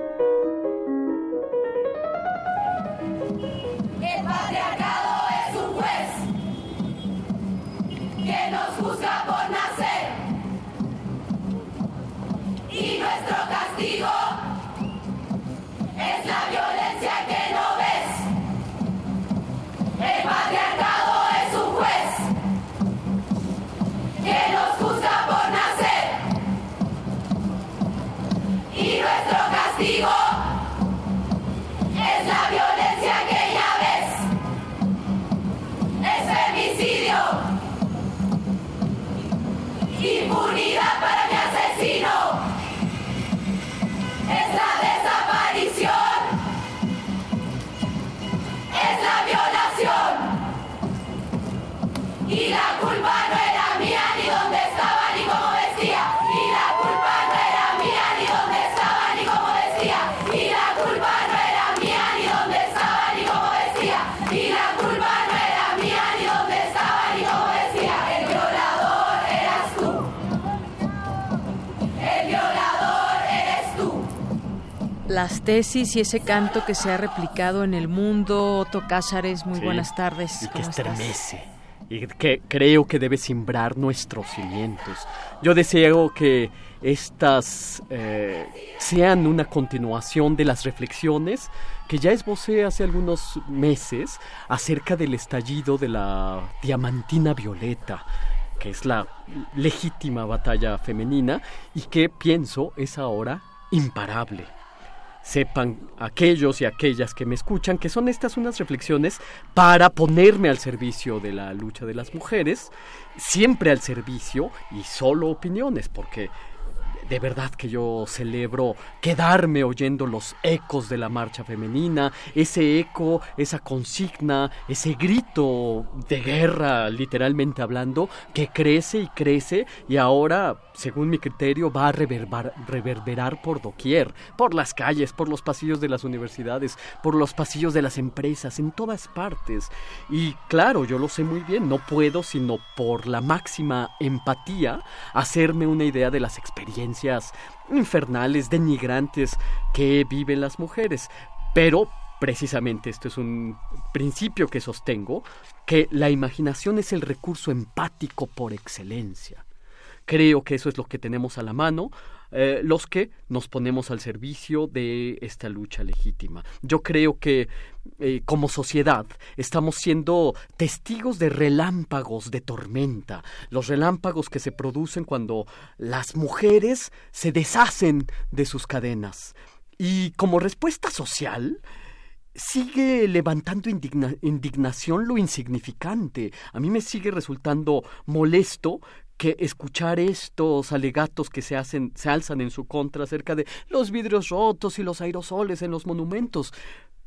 Tesis y ese canto que se ha replicado en el mundo. Otto Cázares, muy Sí, buenas tardes. Y que ¿Cómo estás? estremece. Y que creo que debe simbrar nuestros cimientos. Yo deseo que estas eh, sean una continuación de las reflexiones que ya esbocé hace algunos meses acerca del estallido de la diamantina violeta que es la legítima batalla femenina y que pienso es ahora imparable sepan aquellos y aquellas que me escuchan que son estas unas reflexiones para ponerme al servicio de la lucha de las mujeres, siempre al servicio y solo opiniones, porque de verdad que yo celebro quedarme oyendo los ecos de la marcha femenina, ese eco, esa consigna, ese grito de guerra, literalmente hablando, que crece y crece y ahora, según mi criterio, va a reverberar por doquier, por las calles, por los pasillos de las universidades, por los pasillos de las empresas, en todas partes. Y claro, yo lo sé muy bien, no puedo sino por la máxima empatía hacerme una idea de las experiencias infernales, denigrantes que viven las mujeres. Pero precisamente esto es un principio que sostengo, que la imaginación es el recurso empático por excelencia. Creo que eso es lo que tenemos a la mano eh, los que nos ponemos al servicio de esta lucha legítima. Yo creo que eh, como sociedad estamos siendo testigos de relámpagos de tormenta, los relámpagos que se producen cuando las mujeres se deshacen de sus cadenas. Y como respuesta social, sigue levantando indigna- indignación lo insignificante. A mí me sigue resultando molesto que escuchar estos alegatos que se hacen, se alzan en su contra acerca de los vidrios rotos y los aerosoles en los monumentos.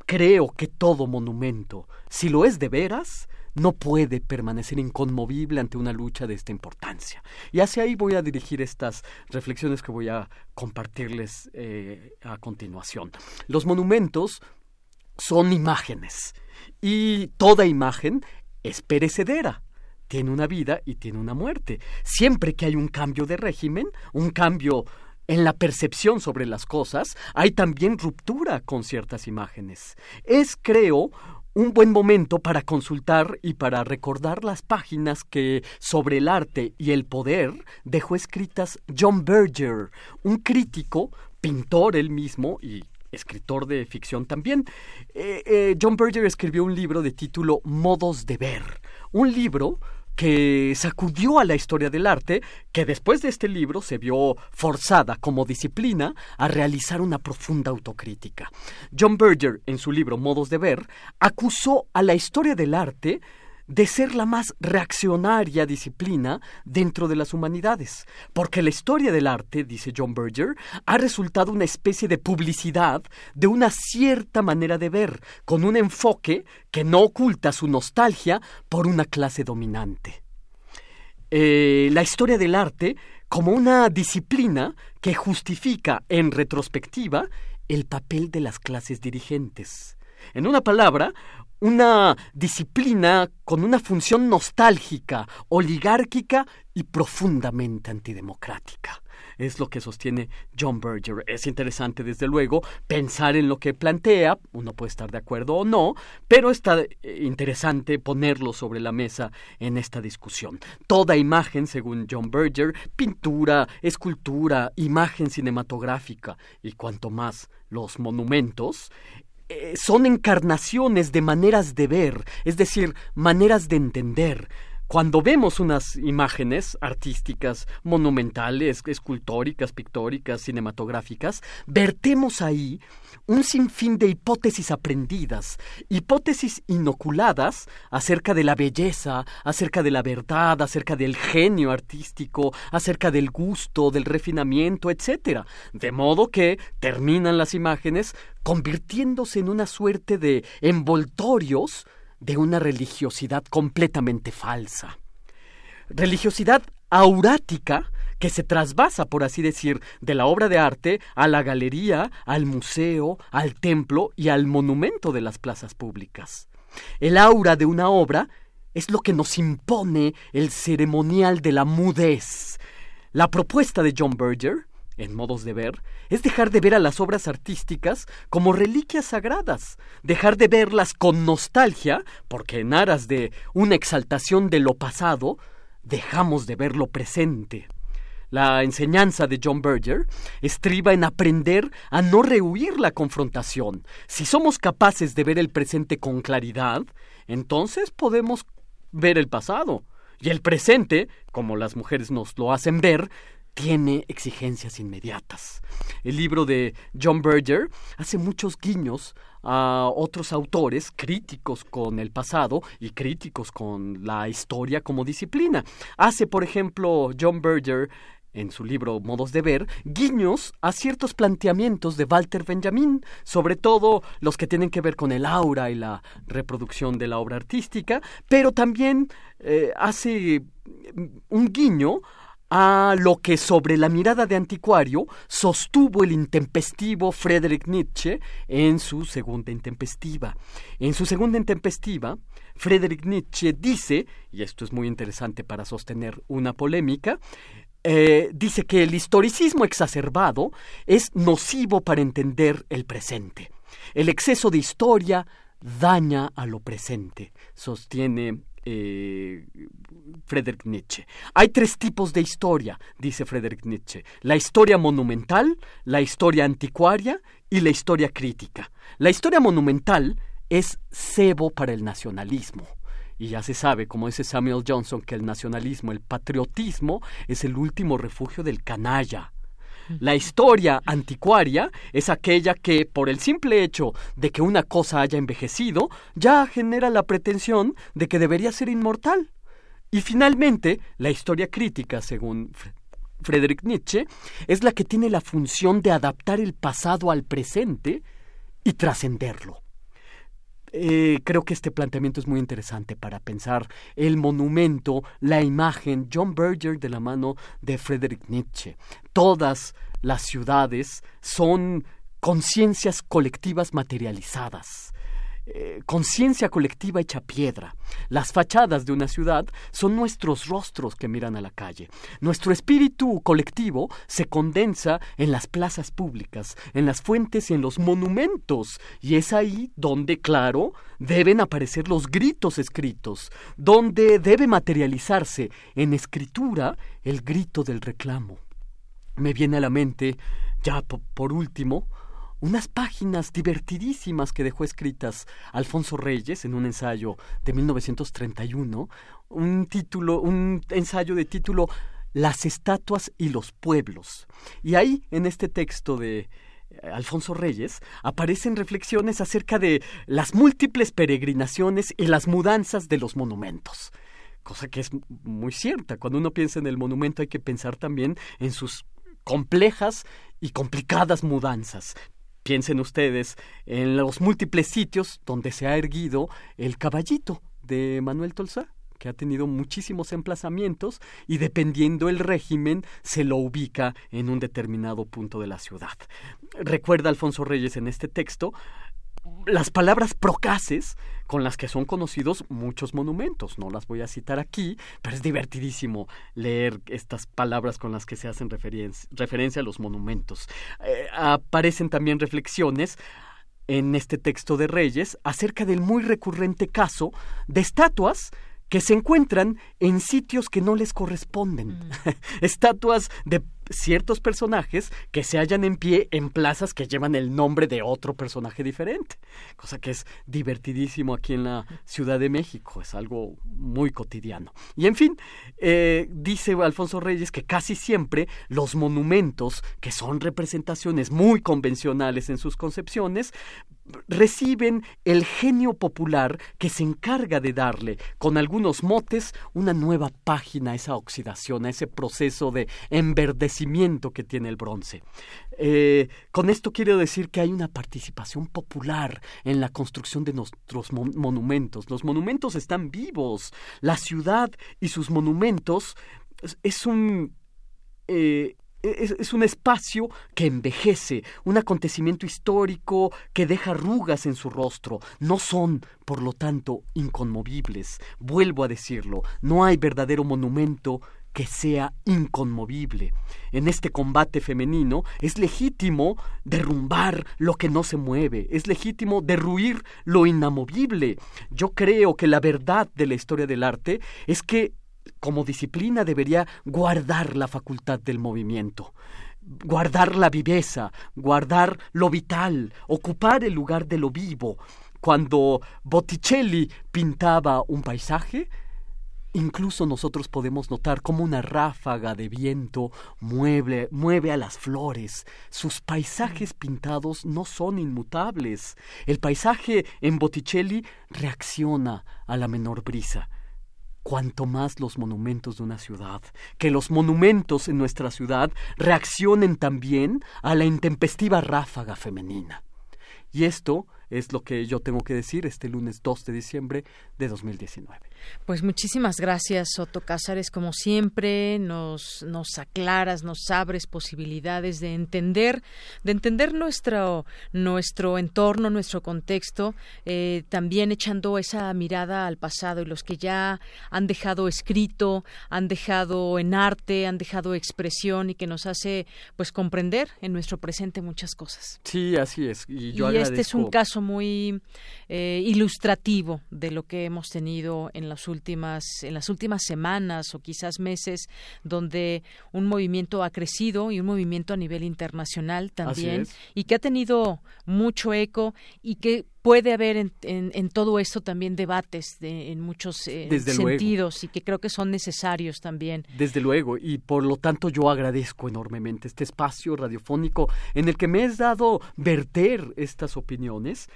Creo que todo monumento, si lo es de veras, no puede permanecer inconmovible ante una lucha de esta importancia. Y hacia ahí voy a dirigir estas reflexiones que voy a compartirles eh, a continuación. Los monumentos son imágenes y toda imagen es perecedera. Tiene una vida y tiene una muerte. Siempre que hay un cambio de régimen, un cambio en la percepción sobre las cosas, hay también ruptura con ciertas imágenes. Es, creo, un buen momento para consultar y para recordar las páginas que sobre el arte y el poder dejó escritas John Berger, un crítico, pintor él mismo y escritor de ficción también. Eh, eh, John Berger escribió un libro de título Modos de ver, un libro que sacudió a la historia del arte, que después de este libro se vio forzada como disciplina a realizar una profunda autocrítica. John Berger, en su libro Modos de ver, acusó a la historia del arte de ser la más reaccionaria disciplina dentro de las humanidades, porque la historia del arte, dice John Berger, ha resultado una especie de publicidad de una cierta manera de ver, con un enfoque que no oculta su nostalgia por una clase dominante. Eh, la historia del arte como una disciplina que justifica en retrospectiva el papel de las clases dirigentes. En una palabra, una disciplina con una función nostálgica, oligárquica y profundamente antidemocrática. Es lo que sostiene John Berger. Es interesante, desde luego, pensar en lo que plantea, uno puede estar de acuerdo o no, pero está eh, interesante ponerlo sobre la mesa en esta discusión. Toda imagen, según John Berger, pintura, escultura, imagen cinematográfica y cuanto más los monumentos, eh, son encarnaciones de maneras de ver, es decir, maneras de entender. Cuando vemos unas imágenes artísticas, monumentales, escultóricas, pictóricas, cinematográficas, vertemos ahí un sinfín de hipótesis aprendidas, hipótesis inoculadas acerca de la belleza, acerca de la verdad, acerca del genio artístico, acerca del gusto, del refinamiento, etc. De modo que terminan las imágenes convirtiéndose en una suerte de envoltorios de una religiosidad completamente falsa. religiosidad aurática que se trasvasa, por así decir, de la obra de arte a la galería, al museo, al templo y al monumento de las plazas públicas. El aura de una obra es lo que nos impone el ceremonial de la mudez. La propuesta de John Berger, en modos de ver, es dejar de ver a las obras artísticas como reliquias sagradas, dejar de verlas con nostalgia, porque en aras de una exaltación de lo pasado, dejamos de ver lo presente. La enseñanza de John Berger estriba en aprender a no rehuir la confrontación. Si somos capaces de ver el presente con claridad, entonces podemos ver el pasado. Y el presente, como las mujeres nos lo hacen ver, tiene exigencias inmediatas. El libro de John Berger hace muchos guiños a otros autores críticos con el pasado y críticos con la historia como disciplina. Hace, por ejemplo, John Berger en su libro Modos de Ver, guiños a ciertos planteamientos de Walter Benjamin, sobre todo los que tienen que ver con el aura y la reproducción de la obra artística, pero también eh, hace un guiño a lo que sobre la mirada de anticuario sostuvo el intempestivo Friedrich Nietzsche en su segunda intempestiva. En su segunda intempestiva, Friedrich Nietzsche dice, y esto es muy interesante para sostener una polémica, eh, dice que el historicismo exacerbado es nocivo para entender el presente. El exceso de historia daña a lo presente, sostiene eh, Friedrich Nietzsche. Hay tres tipos de historia, dice Friedrich Nietzsche. La historia monumental, la historia anticuaria y la historia crítica. La historia monumental es cebo para el nacionalismo. Y ya se sabe, como dice Samuel Johnson, que el nacionalismo, el patriotismo, es el último refugio del canalla. La historia anticuaria es aquella que, por el simple hecho de que una cosa haya envejecido, ya genera la pretensión de que debería ser inmortal. Y finalmente, la historia crítica, según Friedrich Nietzsche, es la que tiene la función de adaptar el pasado al presente y trascenderlo. Eh, creo que este planteamiento es muy interesante para pensar el monumento, la imagen, John Berger de la mano de Friedrich Nietzsche. Todas las ciudades son conciencias colectivas materializadas. Eh, conciencia colectiva hecha piedra. Las fachadas de una ciudad son nuestros rostros que miran a la calle. Nuestro espíritu colectivo se condensa en las plazas públicas, en las fuentes y en los monumentos. Y es ahí donde, claro, deben aparecer los gritos escritos, donde debe materializarse en escritura el grito del reclamo. Me viene a la mente, ya por último, unas páginas divertidísimas que dejó escritas Alfonso Reyes en un ensayo de 1931, un título, un ensayo de título Las estatuas y los pueblos. Y ahí, en este texto de eh, Alfonso Reyes, aparecen reflexiones acerca de las múltiples peregrinaciones y las mudanzas de los monumentos cosa que es muy cierta. Cuando uno piensa en el monumento hay que pensar también en sus complejas y complicadas mudanzas. Piensen ustedes en los múltiples sitios donde se ha erguido el caballito de Manuel Tolsá que ha tenido muchísimos emplazamientos y dependiendo el régimen se lo ubica en un determinado punto de la ciudad. Recuerda Alfonso Reyes en este texto las palabras procaces con las que son conocidos muchos monumentos. No las voy a citar aquí, pero es divertidísimo leer estas palabras con las que se hacen referencia a los monumentos. Eh, aparecen también reflexiones en este texto de Reyes acerca del muy recurrente caso de estatuas que se encuentran en sitios que no les corresponden. Mm. [laughs] Estatuas de ciertos personajes que se hallan en pie en plazas que llevan el nombre de otro personaje diferente, cosa que es divertidísimo aquí en la Ciudad de México, es algo muy cotidiano. Y en fin, eh, dice Alfonso Reyes que casi siempre los monumentos, que son representaciones muy convencionales en sus concepciones, reciben el genio popular que se encarga de darle, con algunos motes, una nueva página a esa oxidación, a ese proceso de enverdecer que tiene el bronce. Eh, con esto quiero decir que hay una participación popular en la construcción de nuestros monumentos. Los monumentos están vivos. La ciudad y sus monumentos es, un... Eh, es, un espacio que envejece, un acontecimiento histórico que deja arrugas en su rostro. No son, por lo tanto, inconmovibles. Vuelvo a decirlo, no hay verdadero monumento que sea inconmovible. En este combate femenino es legítimo derrumbar lo que no se mueve, es legítimo derruir lo inamovible. Yo creo que la verdad de la historia del arte es que como disciplina debería guardar la facultad del movimiento, guardar la viveza, guardar lo vital, ocupar el lugar de lo vivo. Cuando Botticelli pintaba un paisaje, Incluso nosotros podemos notar cómo una ráfaga de viento mueve, mueve, a las flores. Sus paisajes pintados no son inmutables. El paisaje en Botticelli reacciona a la menor brisa cuanto más los monumentos de una ciudad, que los monumentos en nuestra ciudad reaccionen también a la intempestiva ráfaga femenina. Y esto es lo que yo tengo que decir este lunes 2 de diciembre de 2019. Pues muchísimas gracias, Soto Cázares. Como siempre, nos, nos aclaras, nos abres posibilidades de entender, de entender nuestro, nuestro entorno, nuestro contexto, eh, también echando esa mirada al pasado y los que ya han dejado escrito, han dejado en arte, han dejado expresión y que nos hace pues comprender en nuestro presente muchas cosas. Sí, así es. Y, yo este es un caso muy eh, ilustrativo de lo que hemos tenido en la las últimas en las últimas semanas o quizás meses donde un movimiento ha crecido y un movimiento a nivel internacional también y que ha tenido mucho eco y que puede haber en, en, todo esto también debates de, en muchos eh, sentidos y que creo que son necesarios también. Desde luego, y por lo tanto yo agradezco enormemente este espacio radiofónico en el que me has dado verter estas opiniones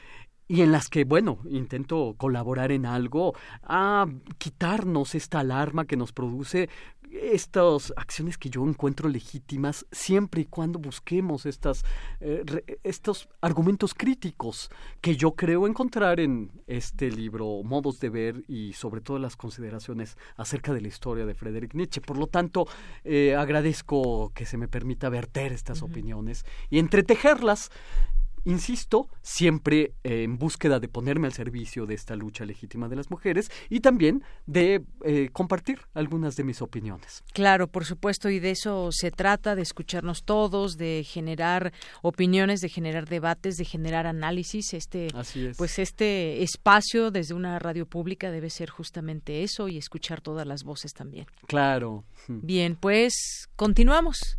y en las que, bueno, intento colaborar en algo a quitarnos esta alarma que nos produce estas acciones que yo encuentro legítimas siempre y cuando busquemos estas, eh, estos argumentos críticos que yo creo encontrar en este libro Modos de Ver y sobre todo las consideraciones acerca de la historia de Friedrich Nietzsche. Por lo tanto, eh, agradezco que se me permita verter estas opiniones y entretejerlas insisto, siempre eh, en búsqueda de ponerme al servicio de esta lucha legítima de las mujeres y también de eh, compartir algunas de mis opiniones. Claro, por supuesto, y de eso se trata, de escucharnos todos, de generar opiniones, de generar debates, de generar análisis. Este, pues este espacio desde una radio pública debe ser justamente eso y escuchar todas las voces también. Claro. Bien, pues continuamos.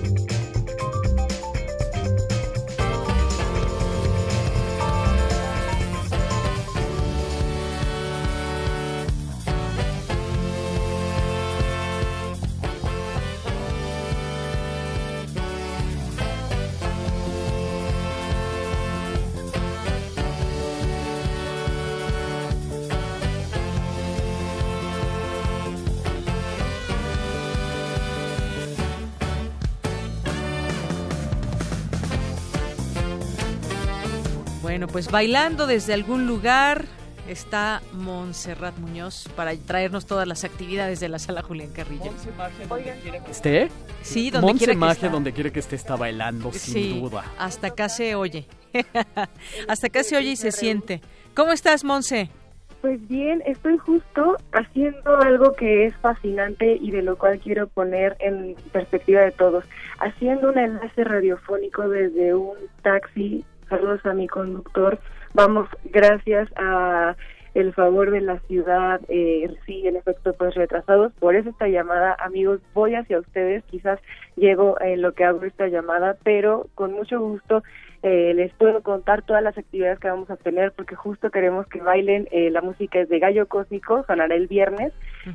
pues bailando desde algún lugar está Montserrat Muñoz para traernos todas las actividades de la sala Julián Carrillo. donde quiere que esté. Sí, donde quiere que esté. donde quiere que esté está bailando sin duda. Hasta acá se oye. [laughs] hasta acá se oye y se siente. ¿Cómo estás, Monse? Pues bien, estoy justo haciendo algo que es fascinante y de lo cual quiero poner en perspectiva de todos, haciendo un enlace radiofónico desde un taxi saludos a mi conductor. Vamos, gracias a el favor de la ciudad, eh, sí, en efecto, pues retrasados. Por eso esta llamada, amigos, voy hacia ustedes. Quizás llego en lo que hago esta llamada, pero con mucho gusto eh, les puedo contar todas las actividades que vamos a tener porque justo queremos que bailen. Eh, la música es de Gallo Cósmico, sonará el viernes.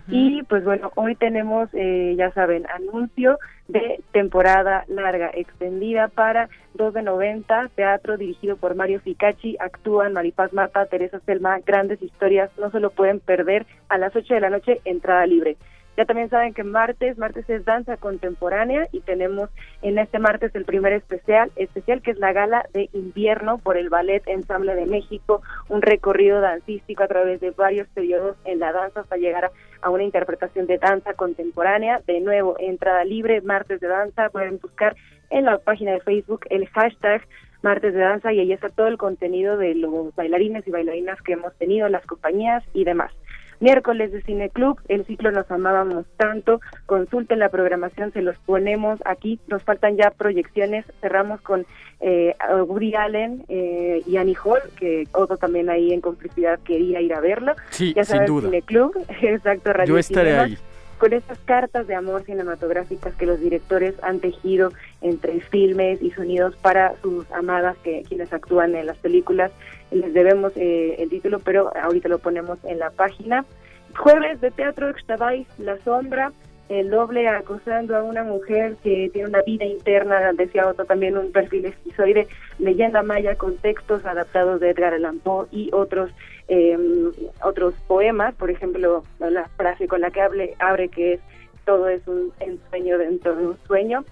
Y pues bueno, hoy tenemos, eh, ya saben, anuncio de temporada larga, extendida para 2 de 90, teatro dirigido por Mario Ficacci, actúan Maripaz Mata, Teresa Selma, grandes historias, no se lo pueden perder a las 8 de la noche, entrada libre. Ya también saben que martes, martes es danza contemporánea y tenemos en este martes el primer especial, especial que es la gala de invierno por el Ballet Ensamble de México, un recorrido dancístico a través de varios periodos en la danza hasta llegar a, una interpretación de danza contemporánea. De nuevo, entrada libre, martes de danza, pueden buscar en la página de Facebook el hashtag martes de danza y ahí está todo el contenido de los bailarines y bailarinas que hemos tenido, las compañías y demás. Miércoles de Cine Club, el ciclo Nos Amábamos Tanto, consulten la programación, se los ponemos aquí, nos faltan ya proyecciones, cerramos con eh, Woody Allen eh, y Annie Hall, que Otto también ahí en complicidad quería ir a verlo. Sí, ya sin saben, duda. Cine Club, [laughs] exacto, Radio Yo estaré ahí. con esas cartas de amor cinematográficas que los directores han tejido entre filmes y sonidos para sus amadas que quienes actúan en las películas les debemos eh, el título pero ahorita lo ponemos en la página jueves de teatro Xtabay, La Sombra el doble acosando a una mujer que tiene una vida interna, decía otro también un perfil esquizoide, leyenda maya con textos adaptados de Edgar Allan Poe y otros eh, otros poemas, por ejemplo, la frase con la que hable, abre que es todo es un ensueño dentro de un sueño.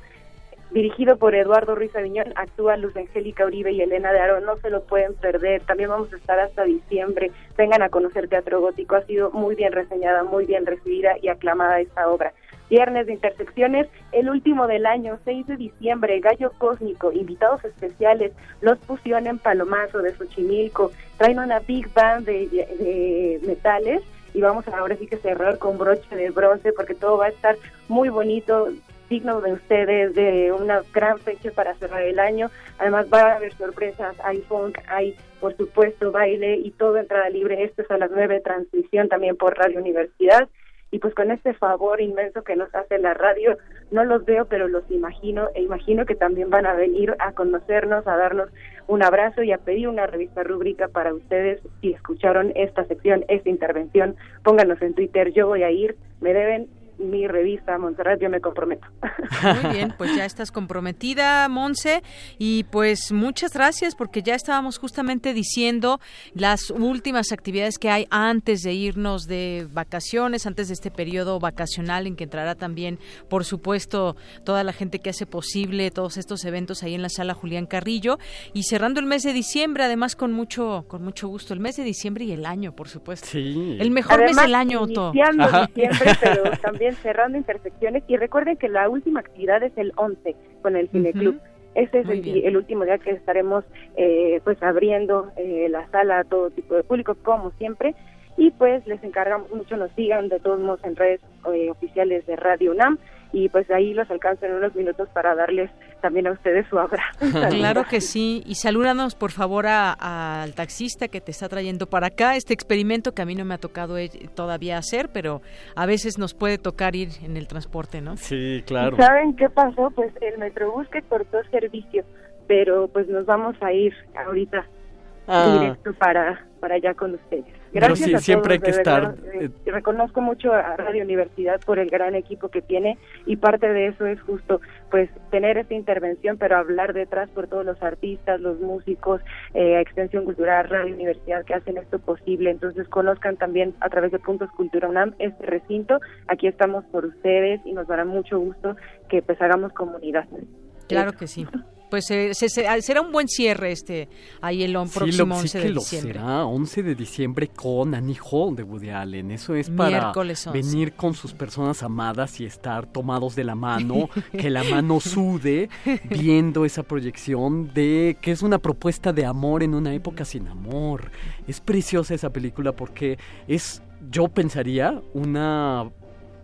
Dirigido por Eduardo Ruiz Aviñón, actúa Luz Angélica Uribe y Elena de Aro, no se lo pueden perder. También vamos a estar hasta diciembre. Vengan a conocer Teatro Gótico, ha sido muy bien reseñada, muy bien recibida y aclamada esta obra. Viernes de Intersecciones, el último del año, 6 de diciembre, Gallo Cósmico, invitados especiales, Los Fusión en Palomazo de Xochimilco, traen una big band de, de metales y vamos a ahora sí que cerrar con broche de bronce porque todo va a estar muy bonito, digno de ustedes, de una gran fecha para cerrar el año. Además va a haber sorpresas, hay funk, hay por supuesto baile y todo entrada libre. Esto es a las 9, transmisión también por Radio Universidad. Y pues con este favor inmenso que nos hace la radio, no los veo, pero los imagino e imagino que también van a venir a conocernos, a darnos un abrazo y a pedir una revista rúbrica para ustedes. Si escucharon esta sección, esta intervención, pónganos en Twitter, yo voy a ir, me deben mi revista Montserrat, yo me comprometo. Muy bien, pues ya estás comprometida, Monse, y pues muchas gracias porque ya estábamos justamente diciendo las últimas actividades que hay antes de irnos de vacaciones, antes de este periodo vacacional en que entrará también, por supuesto, toda la gente que hace posible todos estos eventos ahí en la sala Julián Carrillo y cerrando el mes de diciembre, además con mucho con mucho gusto, el mes de diciembre y el año, por supuesto. Sí. El mejor mes del año, Otto. iniciando Ajá. diciembre, pero también cerrando intersecciones. Y recuerden que la última actividad es el 11 con el Cine Club. Ese es Muy el, bien. el último día que estaremos eh, pues abriendo eh, la sala a todo tipo de público, como siempre. Y pues les encargamos mucho, nos sigan de todos modos en redes eh, oficiales de Radio UNAM y pues ahí los alcanzo en unos minutos para darles también a ustedes su abrazo. [laughs] Claro que sí. Y salúdanos, por favor, a- al taxista que te está trayendo para acá este experimento que a mí no me ha tocado eh, todavía hacer, pero a veces nos puede tocar ir en el transporte, ¿no? Sí, ¿Y claro. saben qué pasó? Pues el Metrobús que cortó servicio, pero pues nos vamos a ir ahorita Ah. directo para, para allá con ustedes. Pero Gracias sí, a siempre todos, hay que de estar, verdad. Eh, reconozco mucho a Radio Universidad por el gran equipo que tiene y parte de eso es justo pues tener esta intervención, pero hablar detrás por todos los artistas, los músicos, eh, Extensión Cultural, Radio Universidad que hacen esto posible. Entonces conozcan también a través de Puntos Cultura UNAM este recinto. Aquí estamos por ustedes y nos dará mucho gusto que pues hagamos comunidad. Claro que sí. Pues eh, se- se- será un buen cierre este ahí el on- Sí, próximo lo, sí 11 que de lo diciembre. será, 11 de diciembre con Annie Hall de Woody Allen. Eso es para Miércoles 11. venir con sus personas amadas y estar tomados de la mano, [laughs] que la mano sude, viendo esa proyección de que es una propuesta de amor en una época sin amor. Es preciosa esa película porque es, yo pensaría, una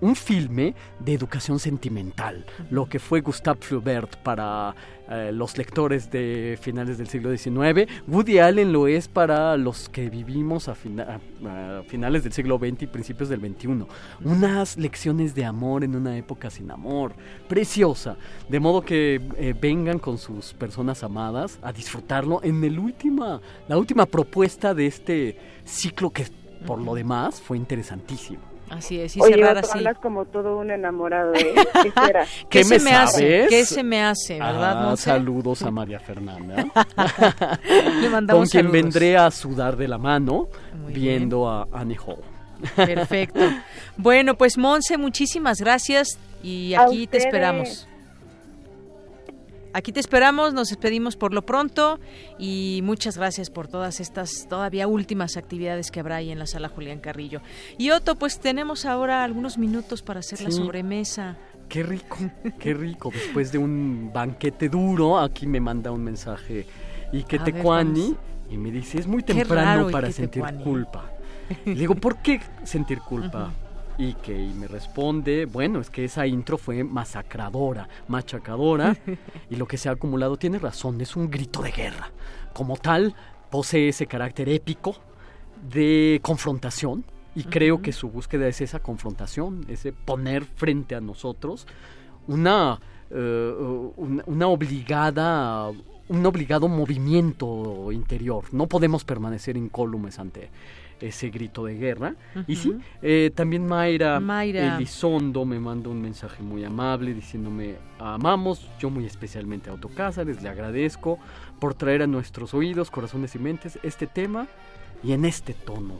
un filme de educación sentimental, lo que fue Gustave Flaubert para eh, los lectores de finales del siglo XIX. Woody Allen lo es para los que vivimos a, finales del siglo XX y principios del XXI. Unas lecciones de amor en una época sin amor, preciosa. De modo que eh, vengan con sus personas amadas a disfrutarlo en el última, la última propuesta de este ciclo que por lo demás fue interesantísimo. Así es, y Oye, cerrar así. hablas como todo un enamorado, ¿eh? ¿Qué será? [laughs] ¿Qué, se me sabes? hace? ¿Qué se me hace, verdad, Ah, Monse? saludos a María Fernanda. [laughs] Le mandamos Con quien saludos. vendré a sudar de la mano Muy viendo a Annie Hall. Perfecto. [laughs] Bueno, pues Monse, muchísimas gracias y aquí te esperamos. Aquí te esperamos, nos despedimos por lo pronto y muchas gracias por todas estas todavía últimas actividades que habrá ahí en la sala Julián Carrillo. Y Otto, pues tenemos ahora algunos minutos para hacer la sobremesa. Qué rico, qué rico. Después de un banquete duro, aquí me manda un mensaje A ver, Tecuani vamos. y me dice, es muy temprano para sentir culpa. Le digo, ¿por qué sentir culpa? Y me responde, bueno, es que esa intro fue masacradora, machacadora [laughs] y lo que se ha acumulado tiene razón, es un grito de guerra. Como tal, posee ese carácter épico de confrontación y creo que su búsqueda es esa confrontación, ese poner frente a nosotros una, eh, una, una obligada un obligado movimiento interior. No podemos permanecer incólumes ante ese grito de guerra. Y sí, eh, también Mayra, Mayra. Elizondo me manda un mensaje muy amable diciéndome amamos, yo muy especialmente a Otto Cázares, le agradezco por traer a nuestros oídos, corazones y mentes este tema y en este tono.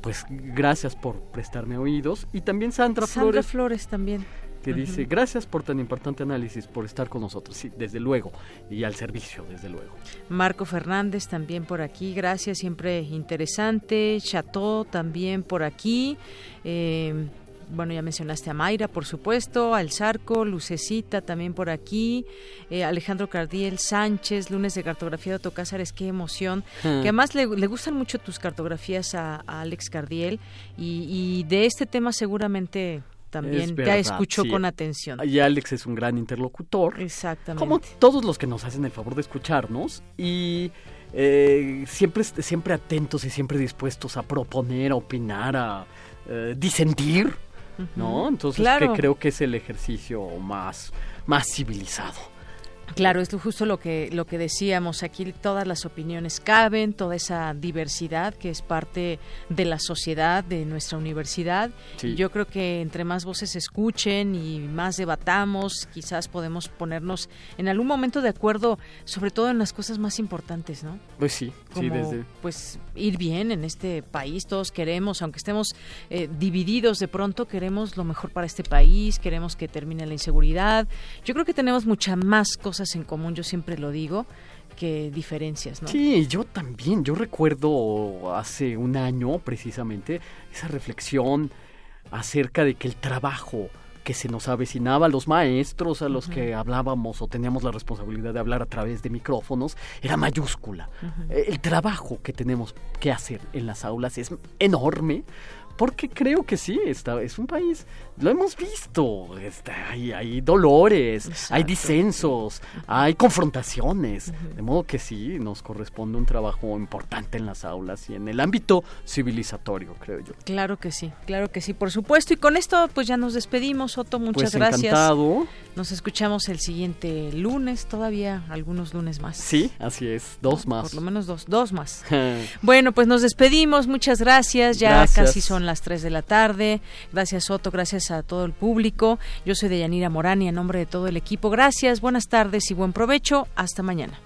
Pues gracias por prestarme oídos. Y también Sandra, Sandra Flores Flores también. Que dice gracias por tan importante análisis, por estar con nosotros, sí, desde luego, y al servicio, desde luego. Marco Fernández también por aquí, gracias, siempre interesante. Chateau también por aquí. Eh, bueno, ya mencionaste a Mayra, por supuesto, al Zarco, Lucecita también por aquí, eh, Alejandro Cardiel Sánchez, lunes de cartografía de Otto Cázares, qué emoción. Hmm. Que además le, le gustan mucho tus cartografías a, a Alex Cardiel y, y de este tema seguramente también Es verdad, escuchó sí. con atención. Y Alex es un gran interlocutor. Exactamente. Como todos los que nos hacen el favor de escucharnos y eh, siempre, siempre atentos y siempre dispuestos a proponer, a opinar, a eh, disentir, ¿no? Entonces Claro. que creo que es el ejercicio más, más civilizado. Claro, es justo lo que lo que decíamos aquí. Todas las opiniones caben, toda esa diversidad que es parte de la sociedad, de nuestra universidad. Sí. Yo creo que entre más voces escuchen y más debatamos, quizás podemos ponernos en algún momento de acuerdo, sobre todo en las cosas más importantes, ¿no? Pues sí, sí, desde... pues ir bien en este país todos queremos aunque estemos eh, divididos de pronto queremos lo mejor para este país queremos que termine la inseguridad yo creo que tenemos muchas más cosas en común yo siempre lo digo que diferencias no Sí, yo también. Yo recuerdo hace un año precisamente esa reflexión acerca de que el trabajo que se nos avecinaba a los maestros, a los Ujú. que hablábamos o teníamos la responsabilidad de hablar a través de micrófonos, era mayúscula. Eh, El trabajo que tenemos que hacer en las aulas es enorme. Porque creo que sí, está, es un país, lo hemos visto, está, hay, hay dolores, hay disensos, hay confrontaciones, de modo que sí, nos corresponde un trabajo importante en las aulas y en el ámbito civilizatorio, creo yo. Claro que sí, claro que sí, por supuesto. Y con esto pues ya nos despedimos, Otto, muchas Pues gracias. encantado. Nos escuchamos el siguiente lunes, todavía algunos lunes más. Sí, así es, dos más. Por lo menos dos, dos más. [laughs] Bueno, pues nos despedimos, muchas gracias, ya Gracias. casi son las 3 de la tarde. Gracias Otto, gracias a todo el público. Yo soy Deyanira Morán y en nombre de todo el equipo, gracias, buenas tardes y buen provecho. Hasta mañana.